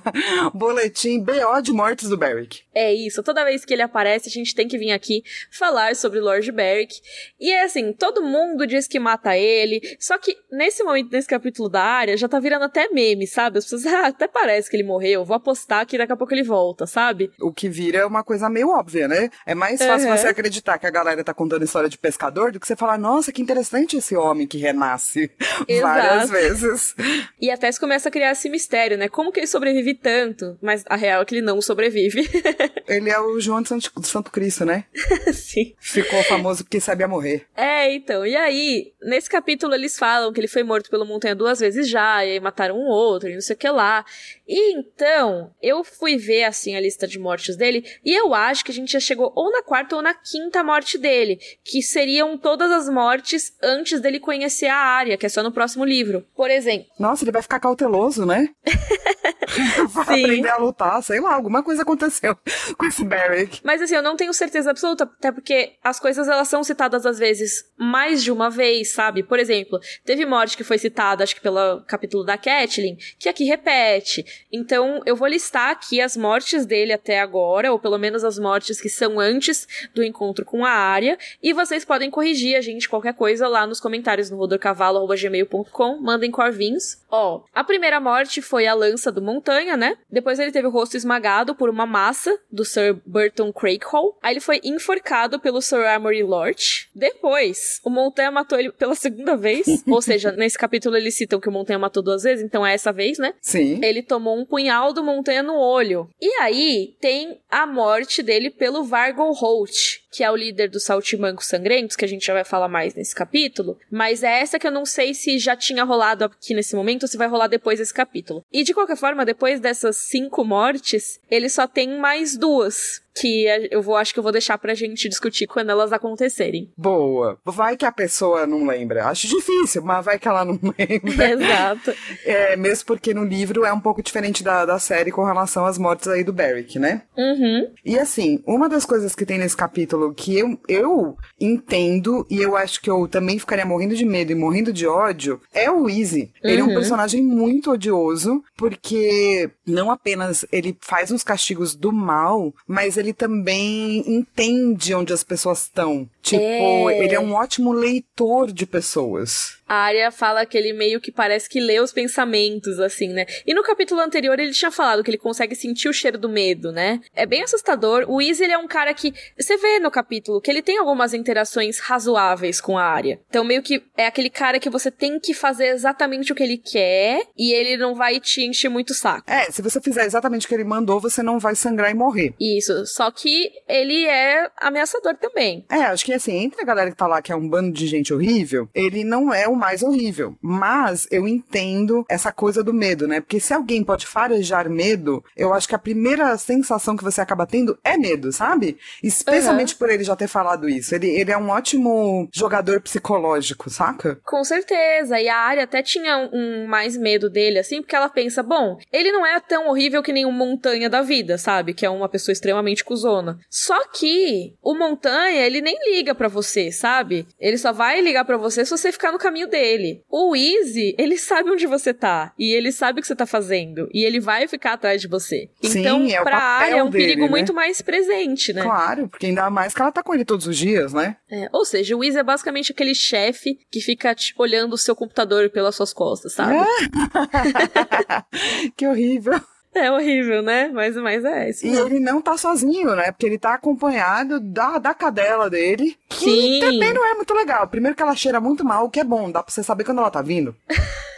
<laughs> boletim BO de mortes do Beric. É isso, toda vez que ele aparece, a gente tem que vir aqui falar sobre Lord Beric. E é assim, todo mundo diz que mata ele, só que nesse momento, nesse capítulo da área, já tá virando até meme, sabe? As pessoas, <laughs> ah, até parece que ele morreu, vou apostar que daqui a pouco ele volta, sabe? O que vira uma coisa meio óbvia, né? É mais fácil uhum. você acreditar que a galera tá contando história de pescador do que você falar, nossa, que interessante esse homem que renasce <laughs> várias vezes. E até se começa a criar esse mistério, né? Como que ele sobrevive tanto? Mas a real é que ele não sobrevive. <laughs> ele é o João de Santo Cristo, né? Sim. Ficou famoso porque sabia morrer morrer. É, então. E aí, nesse capítulo eles falam que ele foi morto pelo Montanha duas vezes já, e aí mataram um outro, e não sei o que lá. E então, eu fui ver, assim, a lista de mortes dele, e eu acho que a gente já chegou ou na quarta ou na quinta morte dele, que seriam todas as mortes antes dele conhecer a área, que é só no próximo livro. Por exemplo. Nossa, ele vai ficar cauteloso, né? <laughs> <laughs> vai Sim. aprender a lutar, sei lá, alguma coisa aconteceu <laughs> com esse Barrick. Mas assim, eu não tenho certeza absoluta, até porque as coisas elas são citadas às vezes mais de uma vez, sabe? Por exemplo, teve morte que foi citada, acho que pelo capítulo da Catelyn, que aqui repete. Então, eu vou listar aqui as mortes dele até agora, ou pelo menos as mortes que são antes do encontro com a área, e vocês podem corrigir a gente qualquer coisa lá nos comentários no rodorcavalo.gmail.com, mandem corvinhos. Ó, a primeira morte foi a lança do Montanha, né? Depois ele teve o rosto esmagado por uma massa do Sir Burton Craighall. Aí ele foi enforcado pelo Sir Armory Lord. Depois, o Montanha matou ele pela segunda vez. <laughs> ou seja, nesse capítulo eles citam que o Montanha matou duas vezes, então é essa vez, né? Sim. Ele tomou um punhal do Montanha no olho. E aí tem a morte dele pelo Vargon Holt, que é o líder dos Saltimancos Sangrentos, que a gente já vai falar mais nesse capítulo. Mas é essa que eu não sei se já tinha rolado aqui nesse momento ou se vai rolar depois desse capítulo. E de qualquer forma, depois dessas cinco mortes, ele só tem mais duas que eu vou acho que eu vou deixar pra gente discutir quando elas acontecerem. Boa. Vai que a pessoa não lembra. Acho difícil, mas vai que ela não <laughs> lembra. Exato. É, mesmo porque no livro é um pouco diferente da, da série com relação às mortes aí do Beric, né? Uhum. E assim, uma das coisas que tem nesse capítulo que eu, eu entendo e eu acho que eu também ficaria morrendo de medo e morrendo de ódio é o Easy. Uhum. Ele é um uhum. personagem muito odioso porque não apenas ele faz uns castigos do mal, mas ele ele também entende onde as pessoas estão. Tipo, é... ele é um ótimo leitor de pessoas. A área fala que ele meio que parece que lê os pensamentos, assim, né? E no capítulo anterior ele tinha falado que ele consegue sentir o cheiro do medo, né? É bem assustador. O Easy, ele é um cara que. Você vê no capítulo que ele tem algumas interações razoáveis com a área. Então, meio que é aquele cara que você tem que fazer exatamente o que ele quer e ele não vai te encher muito o saco. É, se você fizer exatamente o que ele mandou, você não vai sangrar e morrer. Isso. Só que ele é ameaçador também. É, acho que assim, entre a galera que tá lá, que é um bando de gente horrível, ele não é o o mais horrível. Mas eu entendo essa coisa do medo, né? Porque se alguém pode farejar medo, eu acho que a primeira sensação que você acaba tendo é medo, sabe? Especialmente uhum. por ele já ter falado isso. Ele, ele é um ótimo jogador psicológico, saca? Com certeza. E a área até tinha um, um mais medo dele, assim, porque ela pensa, bom, ele não é tão horrível que nem o Montanha da vida, sabe? Que é uma pessoa extremamente cuzona. Só que o Montanha, ele nem liga para você, sabe? Ele só vai ligar para você se você ficar no caminho dele. O Easy, ele sabe onde você tá. E ele sabe o que você tá fazendo. E ele vai ficar atrás de você. Sim, então, é pra área é um dele, perigo né? muito mais presente, né? Claro, porque ainda mais que ela tá com ele todos os dias, né? É, ou seja, o Easy é basicamente aquele chefe que fica, tipo, olhando o seu computador pelas suas costas, sabe? <laughs> que horrível. <laughs> É horrível, né? Mas, mas é isso. E ele não tá sozinho, né? Porque ele tá acompanhado da, da cadela dele. Que Sim. também não é muito legal. Primeiro que ela cheira muito mal, o que é bom. Dá pra você saber quando ela tá vindo. <laughs>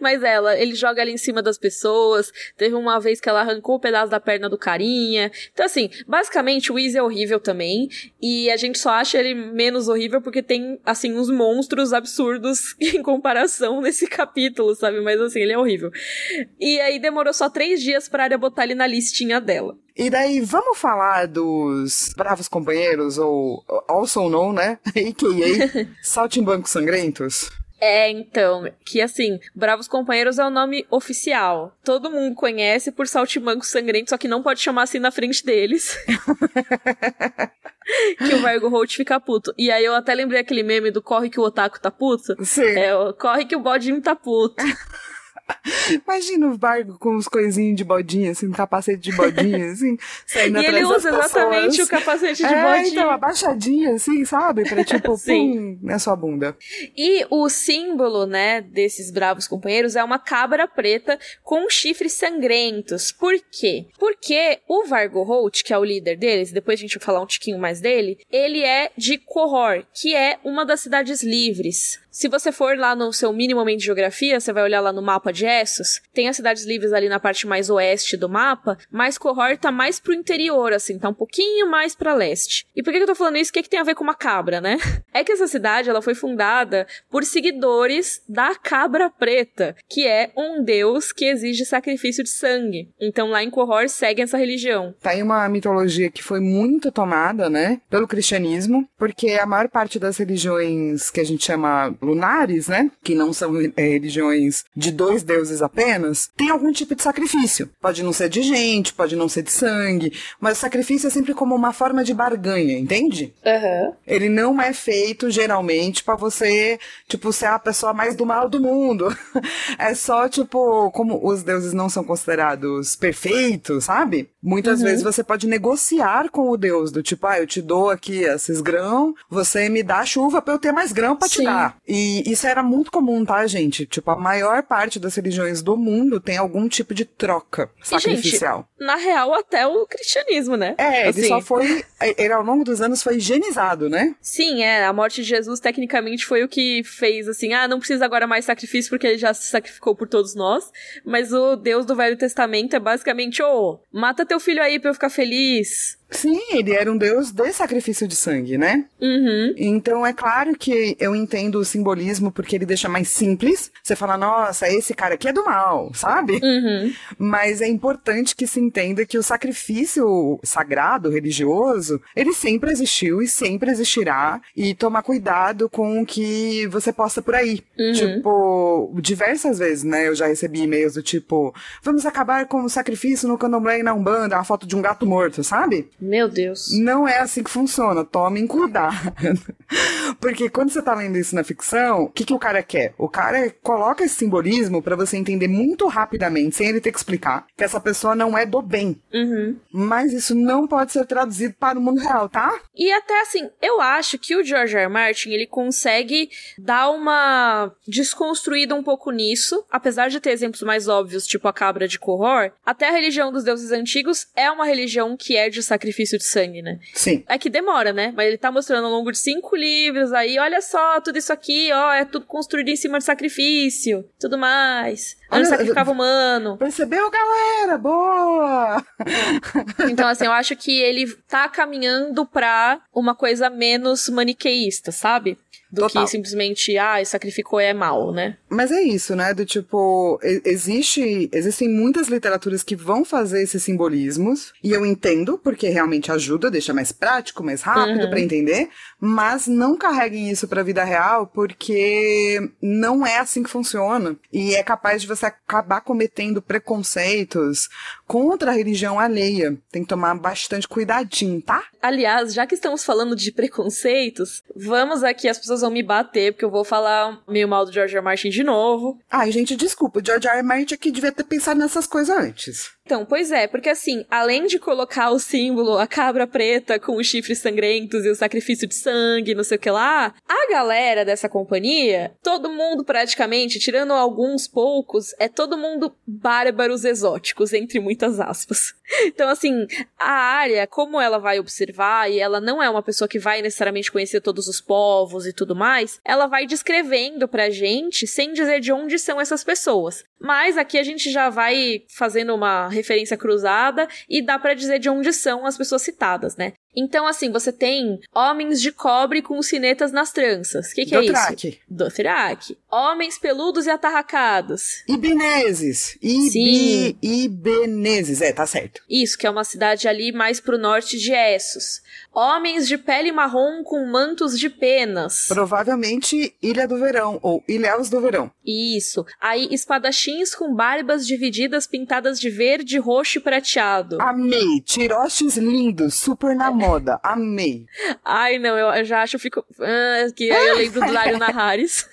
Mas ela, ele joga ali em cima das pessoas. Teve uma vez que ela arrancou o um pedaço da perna do carinha. Então, assim, basicamente o Easy é horrível também. E a gente só acha ele menos horrível porque tem, assim, uns monstros absurdos <laughs> em comparação nesse capítulo, sabe? Mas, assim, ele é horrível. E aí demorou só três dias pra área botar ele na listinha dela. E daí, vamos falar dos Bravos Companheiros, ou also known, né? <laughs> A.K.A. <laughs> Saltimbancos Sangrentos? É, então, que assim, Bravos Companheiros é o nome oficial. Todo mundo conhece por Saltimbanco Sangrento, só que não pode chamar assim na frente deles. <laughs> que o Vargo Holt fica puto. E aí eu até lembrei aquele meme do corre que o otaku tá puto. Sim. É, o corre que o bodinho tá puto. <laughs> <laughs> Imagina o barco com os coisinhos de bodinha, assim, um capacete de bodinha, <laughs> assim, saindo E ele usa exatamente o capacete de é, bodinha. então, abaixadinha, assim, sabe? Pra, tipo, <laughs> pum, na sua bunda. E o símbolo, né, desses bravos companheiros é uma cabra preta com chifres sangrentos. Por quê? Porque o Vargo Holt, que é o líder deles, depois a gente vai falar um tiquinho mais dele, ele é de Corror, que é uma das cidades livres. Se você for lá no seu minimamente de geografia, você vai olhar lá no mapa de Essos, tem as cidades livres ali na parte mais oeste do mapa, mas Corror tá mais pro interior, assim, tá um pouquinho mais pra leste. E por que eu tô falando isso? O que, que tem a ver com uma cabra, né? <laughs> É que essa cidade, ela foi fundada por seguidores da cabra preta, que é um deus que exige sacrifício de sangue. Então lá em Corror segue essa religião. Tá aí uma mitologia que foi muito tomada, né, pelo cristianismo, porque a maior parte das religiões que a gente chama lunares, né? Que não são é, religiões de dois deuses apenas, tem algum tipo de sacrifício. Pode não ser de gente, pode não ser de sangue, mas o sacrifício é sempre como uma forma de barganha, entende? Uhum. Ele não é feito geralmente para você, tipo, ser a pessoa mais do mal do mundo. <laughs> é só, tipo, como os deuses não são considerados perfeitos, sabe? Muitas uhum. vezes você pode negociar com o deus, do tipo, ah, eu te dou aqui esses grãos, você me dá chuva para eu ter mais grão para te dar. E isso era muito comum, tá, gente? Tipo, a maior parte das religiões do mundo tem algum tipo de troca sacrificial. E, gente, na real, até o cristianismo, né? É, assim. ele só foi. Ele ao longo dos anos foi higienizado, né? Sim, é. A morte de Jesus, tecnicamente, foi o que fez assim: ah, não precisa agora mais sacrifício porque ele já se sacrificou por todos nós. Mas o Deus do Velho Testamento é basicamente: ô, oh, mata teu filho aí pra eu ficar feliz. Sim, ele era um deus de sacrifício de sangue, né? Uhum. Então é claro que eu entendo o simbolismo porque ele deixa mais simples. Você fala, nossa, esse cara aqui é do mal, sabe? Uhum. Mas é importante que se entenda que o sacrifício sagrado, religioso, ele sempre existiu e sempre existirá. E tomar cuidado com o que você posta por aí. Uhum. Tipo, diversas vezes, né? Eu já recebi e-mails do tipo, vamos acabar com o sacrifício no candomblé e na Umbanda, uma foto de um gato morto, sabe? Meu Deus. Não é assim que funciona. Tomem cuidado. <laughs> Porque quando você tá lendo isso na ficção, o que, que o cara quer? O cara coloca esse simbolismo para você entender muito rapidamente, sem ele ter que explicar, que essa pessoa não é do bem. Uhum. Mas isso não pode ser traduzido para o mundo real, tá? E até assim, eu acho que o George R. R. Martin, ele consegue dar uma desconstruída um pouco nisso, apesar de ter exemplos mais óbvios, tipo a cabra de Corror, até a religião dos deuses antigos é uma religião que é de sacrifício sacrifício de sangue, né? Sim. É que demora, né? Mas ele tá mostrando ao longo de cinco livros aí, olha só, tudo isso aqui, ó, é tudo construído em cima de sacrifício, tudo mais. Antes sacrificava humano. Percebeu, galera? Boa! Então, assim, eu acho que ele tá caminhando pra uma coisa menos maniqueísta, sabe? do Total. que simplesmente, ah, sacrificou é mal, né? Mas é isso, né? Do tipo, existe, existem muitas literaturas que vão fazer esses simbolismos, e eu entendo, porque realmente ajuda, deixa mais prático, mais rápido uhum. para entender, mas não carreguem isso pra vida real, porque não é assim que funciona. E é capaz de você acabar cometendo preconceitos contra a religião alheia. Tem que tomar bastante cuidadinho, tá? Aliás, já que estamos falando de preconceitos, vamos aqui, as pessoas vão me bater, porque eu vou falar meio mal do George R. Martin de novo. Ai, gente, desculpa, o George R. R. Martin aqui devia ter pensado nessas coisas antes. Então, pois é, porque assim, além de colocar o símbolo, a cabra preta com os chifres sangrentos e o sacrifício de sangue, não sei o que lá, a galera dessa companhia, todo mundo praticamente, tirando alguns poucos, é todo mundo bárbaros exóticos, entre muitas aspas. <laughs> Então, assim, a área, como ela vai observar, e ela não é uma pessoa que vai necessariamente conhecer todos os povos e tudo mais, ela vai descrevendo pra gente sem dizer de onde são essas pessoas. Mas aqui a gente já vai fazendo uma referência cruzada e dá para dizer de onde são as pessoas citadas, né? Então, assim, você tem homens de cobre com sinetas nas tranças. O que, que é isso? Dothraki. Homens peludos e atarracados. Ibeneses. Ibi... Ibeneses, é, tá certo. Isso, que é uma cidade ali mais pro norte de Essos. Homens de pele marrom com mantos de penas. Provavelmente Ilha do Verão, ou Ilhéus do Verão. Isso. Aí, espadachins com barbas divididas pintadas de verde, roxo e prateado. Amei. Tiroches lindos, super na moda. Amei. Ai, não, eu já acho, eu fico... Ah, que aí eu lembro do Lário <laughs> Naharis.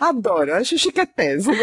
Adoro, acho chiquetésimo.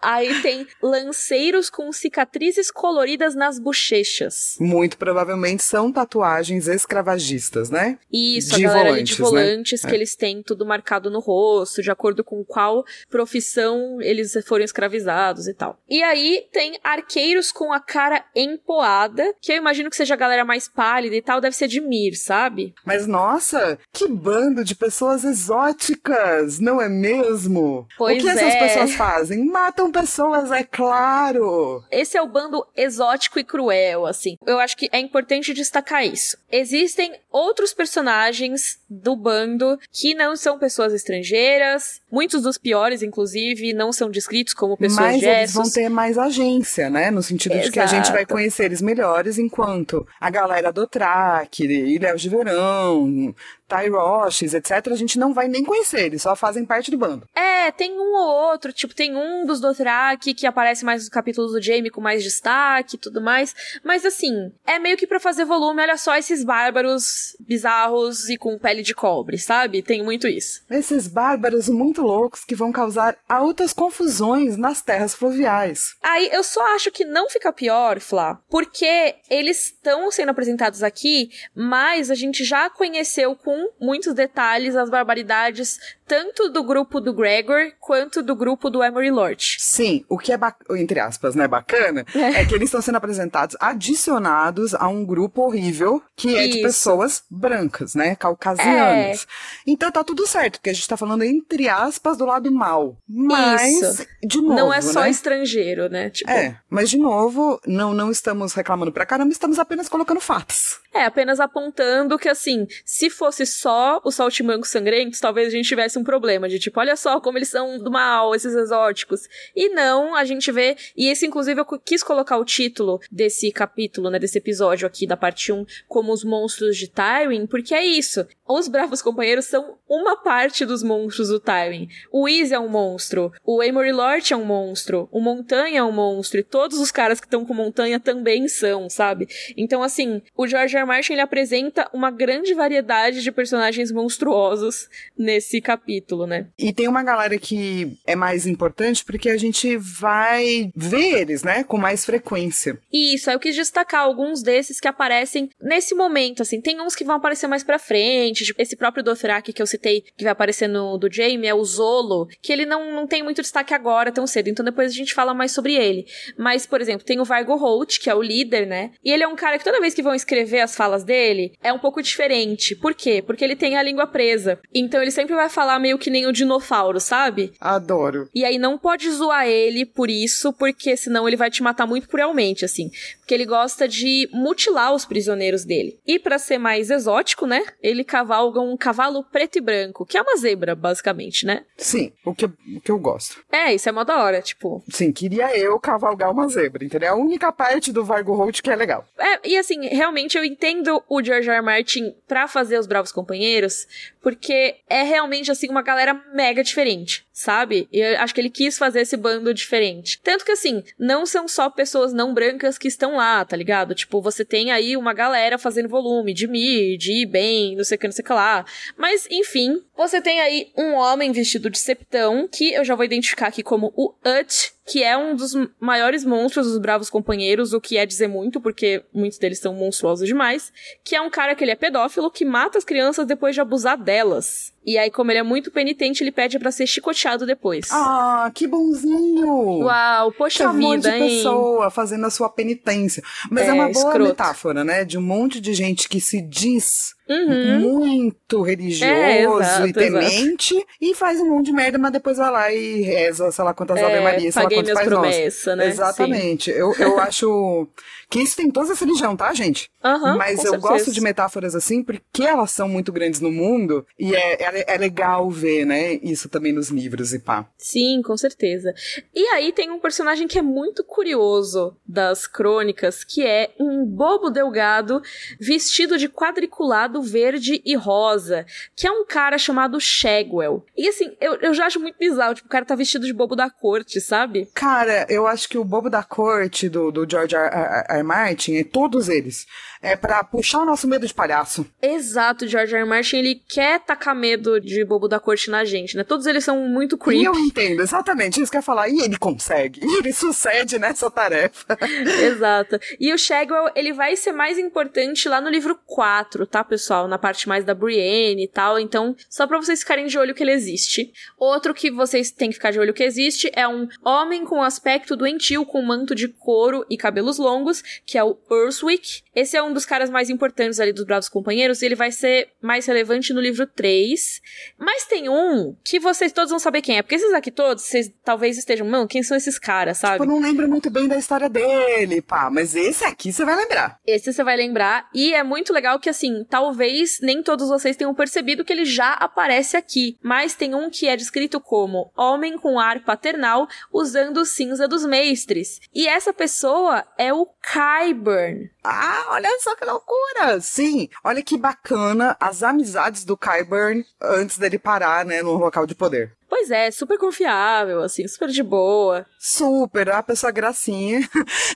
Aí tem lanceiros com cicatrizes coloridas nas bochechas. Muito provavelmente são tatuagens escravagistas, né? Isso, de a galera volantes, de volantes né? que é. eles têm tudo marcado no rosto, de acordo com qual profissão eles foram escravizados e tal. E aí tem arqueiros com a cara empoada, que eu imagino que seja a galera mais pálida e tal, deve ser de Mir, sabe? Mas nossa, que bando de pessoas exóticas, não é mesmo? Pois o que é. essas pessoas fazem? Matam pessoas, é claro. Esse é o bando exótico e cruel, assim. Eu acho que é importante destacar isso. Existem outros personagens do bando que não são pessoas estrangeiras. Muitos dos piores, inclusive, não são descritos como pessoas Mas gestos. eles vão ter mais agência, né? No sentido Exato. de que a gente vai conhecer eles melhores, enquanto a galera do Track, Ilhéus de Verão, Tyroches, etc., a gente não vai nem conhecer, eles só fazem parte do bando. É, tem um ou outro, tipo, tem um dos Dothraki que aparece mais nos capítulos do Jaime com mais destaque e tudo mais, mas assim, é meio que para fazer volume, olha só esses bárbaros bizarros e com pele de cobre, sabe? Tem muito isso. Esses bárbaros muito loucos que vão causar altas confusões nas terras fluviais. Aí eu só acho que não fica pior, Flá, porque eles estão sendo apresentados aqui, mas a gente já conheceu com muitos detalhes as barbaridades tanto do grupo do Gregor quanto do grupo do Emery Lord. Sim, o que é, entre aspas, né, bacana, é, é que eles estão sendo apresentados adicionados a um grupo horrível que é Isso. de pessoas brancas, né, caucasianas. É. Então tá tudo certo, porque a gente tá falando entre aspas do lado mal. Mas, Isso. de novo, Não é só né? estrangeiro, né? Tipo... É, mas de novo, não, não estamos reclamando pra caramba, estamos apenas colocando fatos. É, apenas apontando que, assim, se fosse só os saltimbancos sangrentos, talvez a gente tivesse um problema de tipo, olha só como eles são do mal, esses exóticos. E não, a gente vê, e esse inclusive eu quis colocar o título desse capítulo, né, desse episódio aqui da parte 1, como os monstros de Tywin, porque é isso. Os Bravos Companheiros são uma parte dos monstros do Tywin. O Easy é um monstro, o Amory Lort é um monstro, o Montanha é um monstro, e todos os caras que estão com Montanha também são, sabe? Então, assim, o George R. Martin ele apresenta uma grande variedade de personagens monstruosos nesse capítulo, né? E tem uma galera que é mais importante porque a gente vai ver eles, né, com mais frequência. Isso, aí eu quis destacar alguns desses que aparecem nesse momento, assim. Tem uns que vão aparecer mais pra frente, tipo, esse próprio Dothraki que eu citei, que vai aparecer no do Jaime, é o Zolo, que ele não, não tem muito destaque agora, tão cedo, então depois a gente fala mais sobre ele. Mas, por exemplo, tem o Vargo Holt, que é o líder, né? E ele é um cara que toda vez que vão escrever as falas dele, é um pouco diferente. Por quê? Porque ele tem a língua presa. Então ele sempre vai falar meio que nem o dinofauro, sabe? Adoro. E aí não pode zoar ele por isso, porque senão ele vai te matar muito cruelmente, assim. Porque ele gosta de mutilar os prisioneiros dele. E para ser mais exótico, né? Ele cavalga um cavalo preto e branco, que é uma zebra, basicamente, né? Sim, o que, o que eu gosto. É, isso é mó da hora, tipo. Sim, queria eu cavalgar uma zebra, entendeu? É a única parte do Vargo Holt que é legal. É, e assim, realmente eu entendo o George R. R. Martin pra fazer os Bravos Companheiros, porque é realmente, assim, uma galera mega diferente, sabe? E eu acho que ele quis fazer esse bando diferente. Tanto que, assim, não são só pessoas não brancas que estão lá, tá ligado? Tipo, você tem aí uma galera fazendo volume de Mir, de Ben, não sei o que, não sei o que lá. Mas, enfim, você tem aí um homem vestido de septão, que eu já vou identificar aqui como o Ut, que é um dos maiores monstros dos Bravos Companheiros, o que é dizer muito, porque muitos deles são monstruosos demais, que é um cara que ele é pedófilo, que mata as crianças depois de abusar delas. E aí, como ele é muito penitente, ele pede para ser chicoteado depois. Ah, que bonzinho! Uau, poxa que vida, de hein? pessoa fazendo a sua penitência. Mas é, É, uma boa escroto. metáfora, né? De um monte de gente que se diz Uhum. muito religioso É, exato, e temente e faz um monte de merda, mas depois vai lá e reza, sei lá quantas É, Ave Maria, sei lá quantos Pais Nossos. promessas, né? Exatamente. Eu, eu <laughs> acho que isso tem todas as religiões, tá, gente? Aham, Mas eu certeza. gosto de metáforas assim porque elas são muito grandes no mundo e é, é, é legal ver, né, isso também nos livros e pá. Sim, com certeza. E aí tem um personagem que é muito curioso das crônicas, que é um bobo delgado vestido de quadriculado verde e rosa, que é um cara chamado Shagwell. E assim, eu, eu já acho muito bizarro, tipo, o cara tá vestido de bobo da corte, sabe? Cara, eu acho que o bobo da corte do, do George R. R. R. Martin, e todos eles, é pra puxar o nosso medo de palhaço. Exato, George R. R. Martin, ele quer tacar medo de bobo da corte na gente, né? Todos eles são muito E creepy. eu entendo exatamente isso que eu ia falar. E ele consegue. E <laughs> ele sucede nessa tarefa. <laughs> Exato. E o Shagwell, ele vai ser mais importante lá no livro 4, tá, pessoal? Na parte mais da Brienne e tal. Então, só pra vocês ficarem de olho que ele existe. Outro que vocês têm que ficar de olho que existe é um homem com aspecto doentio, com manto de couro e cabelos longos, que é o Urswick. Esse é um dos caras mais importantes ali dos Bravos Companheiros e ele vai ser mais relevante no livro 3. Mas tem um que vocês todos vão saber quem é, porque esses aqui todos, vocês talvez estejam, mano, quem são esses caras, sabe? Eu não lembro muito bem da história dele, pá. Mas esse aqui você vai lembrar. Esse você vai lembrar. E é muito legal que, assim, talvez nem todos vocês tenham percebido que ele já aparece aqui. Mas tem um que é descrito como homem com ar paternal usando cinza dos mestres. E essa pessoa é o Kyburn. Ah, olha só que loucura! Sim, olha que bacana as amizades do Kyburn antes dele parar, né, no local de poder. Pois é, super confiável, assim, super de boa. Super, a pessoa gracinha,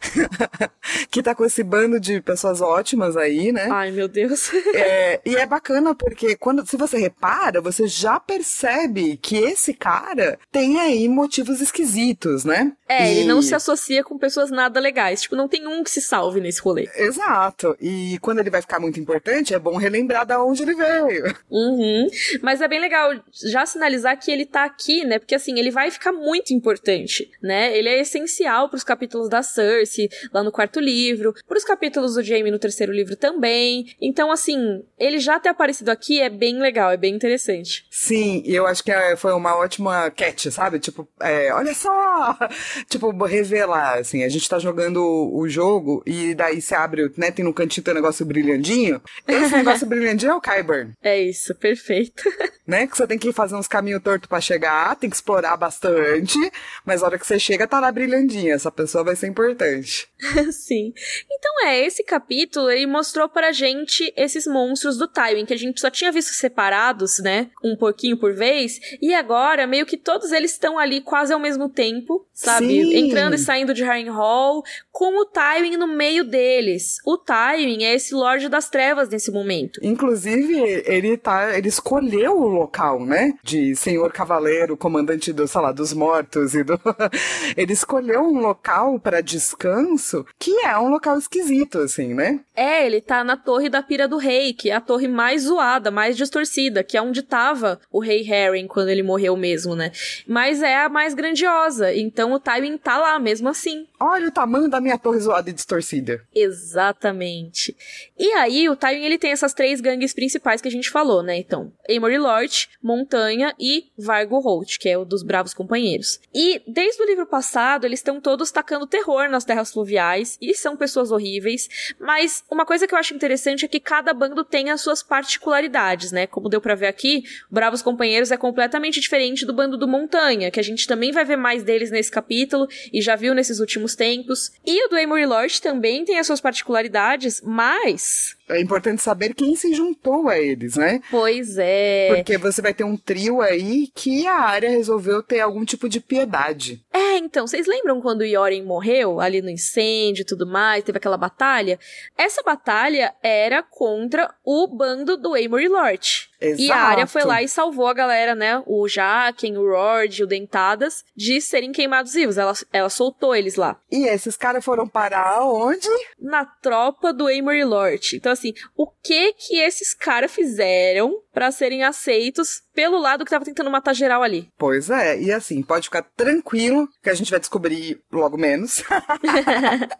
<laughs> que tá com esse bando de pessoas ótimas aí, né? Ai, meu Deus. <laughs> É, e é bacana porque quando, se você repara, você já percebe que esse cara tem aí motivos esquisitos, né? É, E- ele não se associa com pessoas nada legais. Tipo, não tem um que se salve nesse rolê. Exato. E quando ele vai ficar muito importante, é bom relembrar da onde ele veio. Uhum. Mas é bem legal já sinalizar que ele tá aqui, né? Porque assim, ele vai ficar muito importante, né? Ele é essencial pros capítulos da Cersei, lá no quarto livro, pros capítulos do Jaime no terceiro livro também. Então, assim, ele já ter aparecido aqui é bem legal, é bem interessante. Sim, e eu acho que é- foi uma ótima catch, sabe? Tipo, é, olha só! <laughs> Tipo, revelar, assim, a gente tá jogando o, jogo e daí você abre, né, tem no cantinho tem um negócio brilhandinho. Esse <laughs> negócio brilhandinho é o Kyburn, É isso, perfeito. <laughs> né? Que você tem que fazer uns caminhos tortos pra chegar, tem que explorar bastante, mas a hora que você chega tá lá brilhandinho, essa pessoa vai ser importante. <laughs> Sim. Então é, esse capítulo ele mostrou pra gente esses monstros do Tywin, que a gente só tinha visto separados, né? Um pouquinho por vez, e agora meio que todos eles estão ali quase ao mesmo tempo, sabe? Sim. Entrando e saindo de Harrenhal, com o Tywin no meio deles. O Tywin é esse Lorde das Trevas nesse momento. Inclusive, ele tá, ele escolheu o local, né? De senhor cavaleiro, comandante do, sei lá, dos mortos e do. <laughs> ele escolheu um local para descanso que é um local esquisito, assim, né? É, ele tá na Torre da Pira do Rei, que é a torre mais zoada, mais distorcida, que é onde tava o Rei Harry quando ele morreu mesmo, né? Mas é a mais grandiosa, então o Tywin tá lá mesmo assim. Olha o tamanho da minha torre zoada e distorcida. Exatamente. E aí, o Tywin, ele tem essas três gangues principais que a gente falou, né? Então, Amory Lord, Montanha e Vargo Holt, que é o dos Bravos Companheiros. E, desde o livro passado, eles estão todos tacando terror nas terras fluviais, e são pessoas horríveis, mas uma coisa que eu acho interessante é que cada bando tem as suas particularidades, né? Como deu pra ver aqui, Bravos Companheiros é completamente diferente do bando do Montanha, que a gente também vai ver mais deles nesse capítulo, e já viu nesses últimos tempos. E o do Amory Lord também tem as suas particularidades, mas é importante saber quem se juntou a eles, né? Pois é. Porque você vai ter um trio aí que a área resolveu ter algum tipo de piedade. É, então, vocês lembram quando Yoren morreu ali no incêndio e tudo mais, teve aquela batalha? Essa batalha era contra o bando do Amory Lord. Exato. E a área foi lá e salvou a galera, né? O Jaqen, o Rord, o Dentadas, de serem queimados vivos. Ela, ela soltou eles lá. E esses caras foram parar onde? Na tropa do Amory Lord. Então, assim, o que que esses caras fizeram para serem aceitos pelo lado que tava tentando matar geral ali? Pois é, e assim, pode ficar tranquilo que a gente vai descobrir logo menos.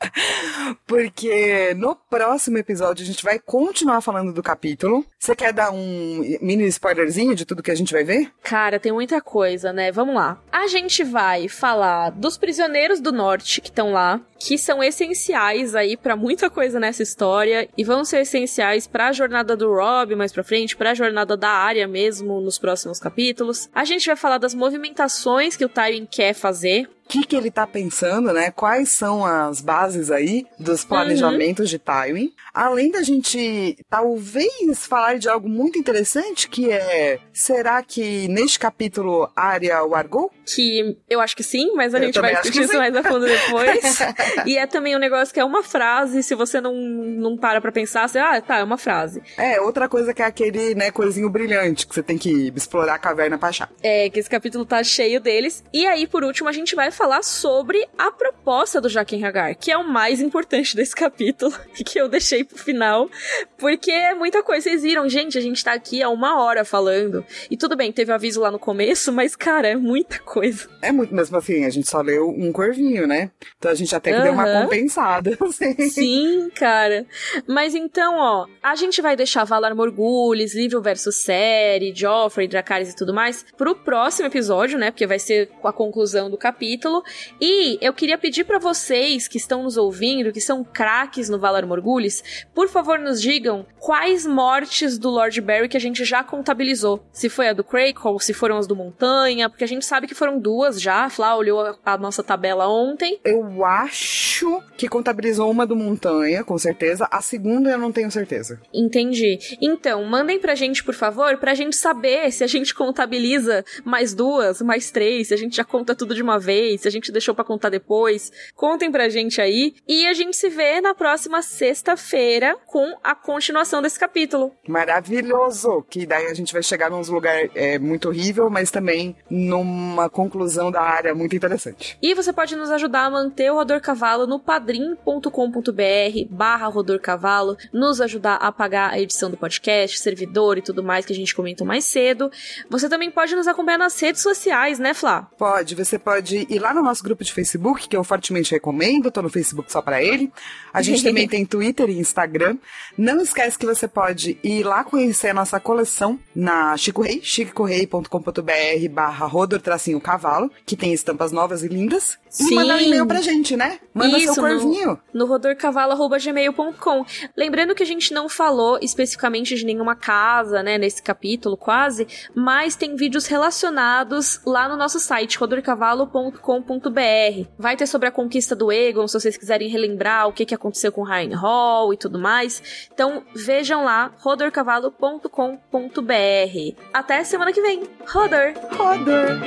<laughs> Porque no próximo episódio a gente vai continuar falando do capítulo. Você quer dar um mini spoilerzinho de tudo que a gente vai ver? Cara, tem muita coisa, né? Vamos lá. A gente vai falar dos prisioneiros do norte que estão lá, que são essenciais aí para muita coisa nessa história e vão ser essenciais para a jornada do Rob mais para frente, para a jornada da área mesmo nos próximos capítulos. A gente vai falar das movimentações que o Tywin quer fazer que, que ele tá pensando, né? Quais são as bases aí dos planejamentos uhum. de Tywin. Além da gente talvez falar de algo muito interessante, que é será que neste capítulo Arya largou? Que eu acho que sim, mas a eu gente vai discutir isso mais a fundo depois. <laughs> e é também um negócio que é uma frase, se você não, não para pra pensar, você, ah, tá, é uma frase. É, outra coisa que é aquele, né, coisinho brilhante, que você tem que explorar a caverna pra achar. É, que esse capítulo tá cheio deles. E aí, por último, a gente vai falar sobre a proposta do Jaqen Hagar, que é o mais importante desse capítulo, <laughs> e que eu deixei pro final, porque é muita coisa. Vocês viram, gente, a gente tá aqui há uma hora falando. E tudo bem, teve aviso lá no começo, mas, cara, é muita coisa. É muito mesmo assim, a gente só leu um corvinho, né? Então a gente até que uhum. deu uma compensada. <laughs> Assim. Sim, cara. Mas então, ó, a gente vai deixar Valar Morgulhos, livro versus série, Joffrey, Dracarys e tudo mais pro próximo episódio, né? Porque vai ser a conclusão do capítulo. E eu queria pedir para vocês que estão nos ouvindo, que são craques no Valar Morgulhos, por favor nos digam quais mortes do Lord Barry que a gente já contabilizou. Se foi a do Crackle, se foram as do Montanha, porque a gente sabe que foram duas já. A Flá olhou a, a nossa tabela ontem. Eu acho que contabilizou uma do Montanha, com certeza. A segunda eu não tenho certeza. Entendi. Então, mandem pra gente, por favor, pra gente saber se a gente contabiliza mais duas, mais três, se a gente já conta tudo de uma vez, se a gente deixou para contar depois. Contem pra gente aí. E a gente se vê na próxima sexta-feira com a continuação desse capítulo. Maravilhoso! Que daí a gente vai chegar num lugar é, muito horrível, mas também numa conclusão da área muito interessante. E você pode nos ajudar a manter o Rodor Cavalo no padrim.com.br barra Rodor Cavalo, nos ajudar a pagar a edição do podcast, servidor e tudo mais que a gente comentou mais cedo. Você também pode nos acompanhar nas redes sociais, né, Flá? Pode, você pode ir lá no nosso grupo de Facebook, que eu fortemente recomendo, tô no Facebook só para ele. A gente também <laughs> tem Twitter e Instagram. Não esquece que você pode ir lá conhecer a nossa coleção na Chico Rei, chicocorrei.com.br barra rodor tracinho cavalo, que tem estampas novas e lindas. Sim. E manda um e-mail pra gente, né? Manda Isso, seu corvinho. No, no rodorcavalo.gmail.com. Lembrando que a gente não falou especificamente de nenhuma casa, né, nesse capítulo quase, mas tem vídeos relacionados lá no nosso site, rodorcavalo.com.br Vai ter sobre a conquista do Egon, se vocês quiserem relembrar o que, que aconteceu com Reinhold e tudo mais. Então vejam lá, rodorcavalo.com.br. Até semana que vem. Rodor! Rodor!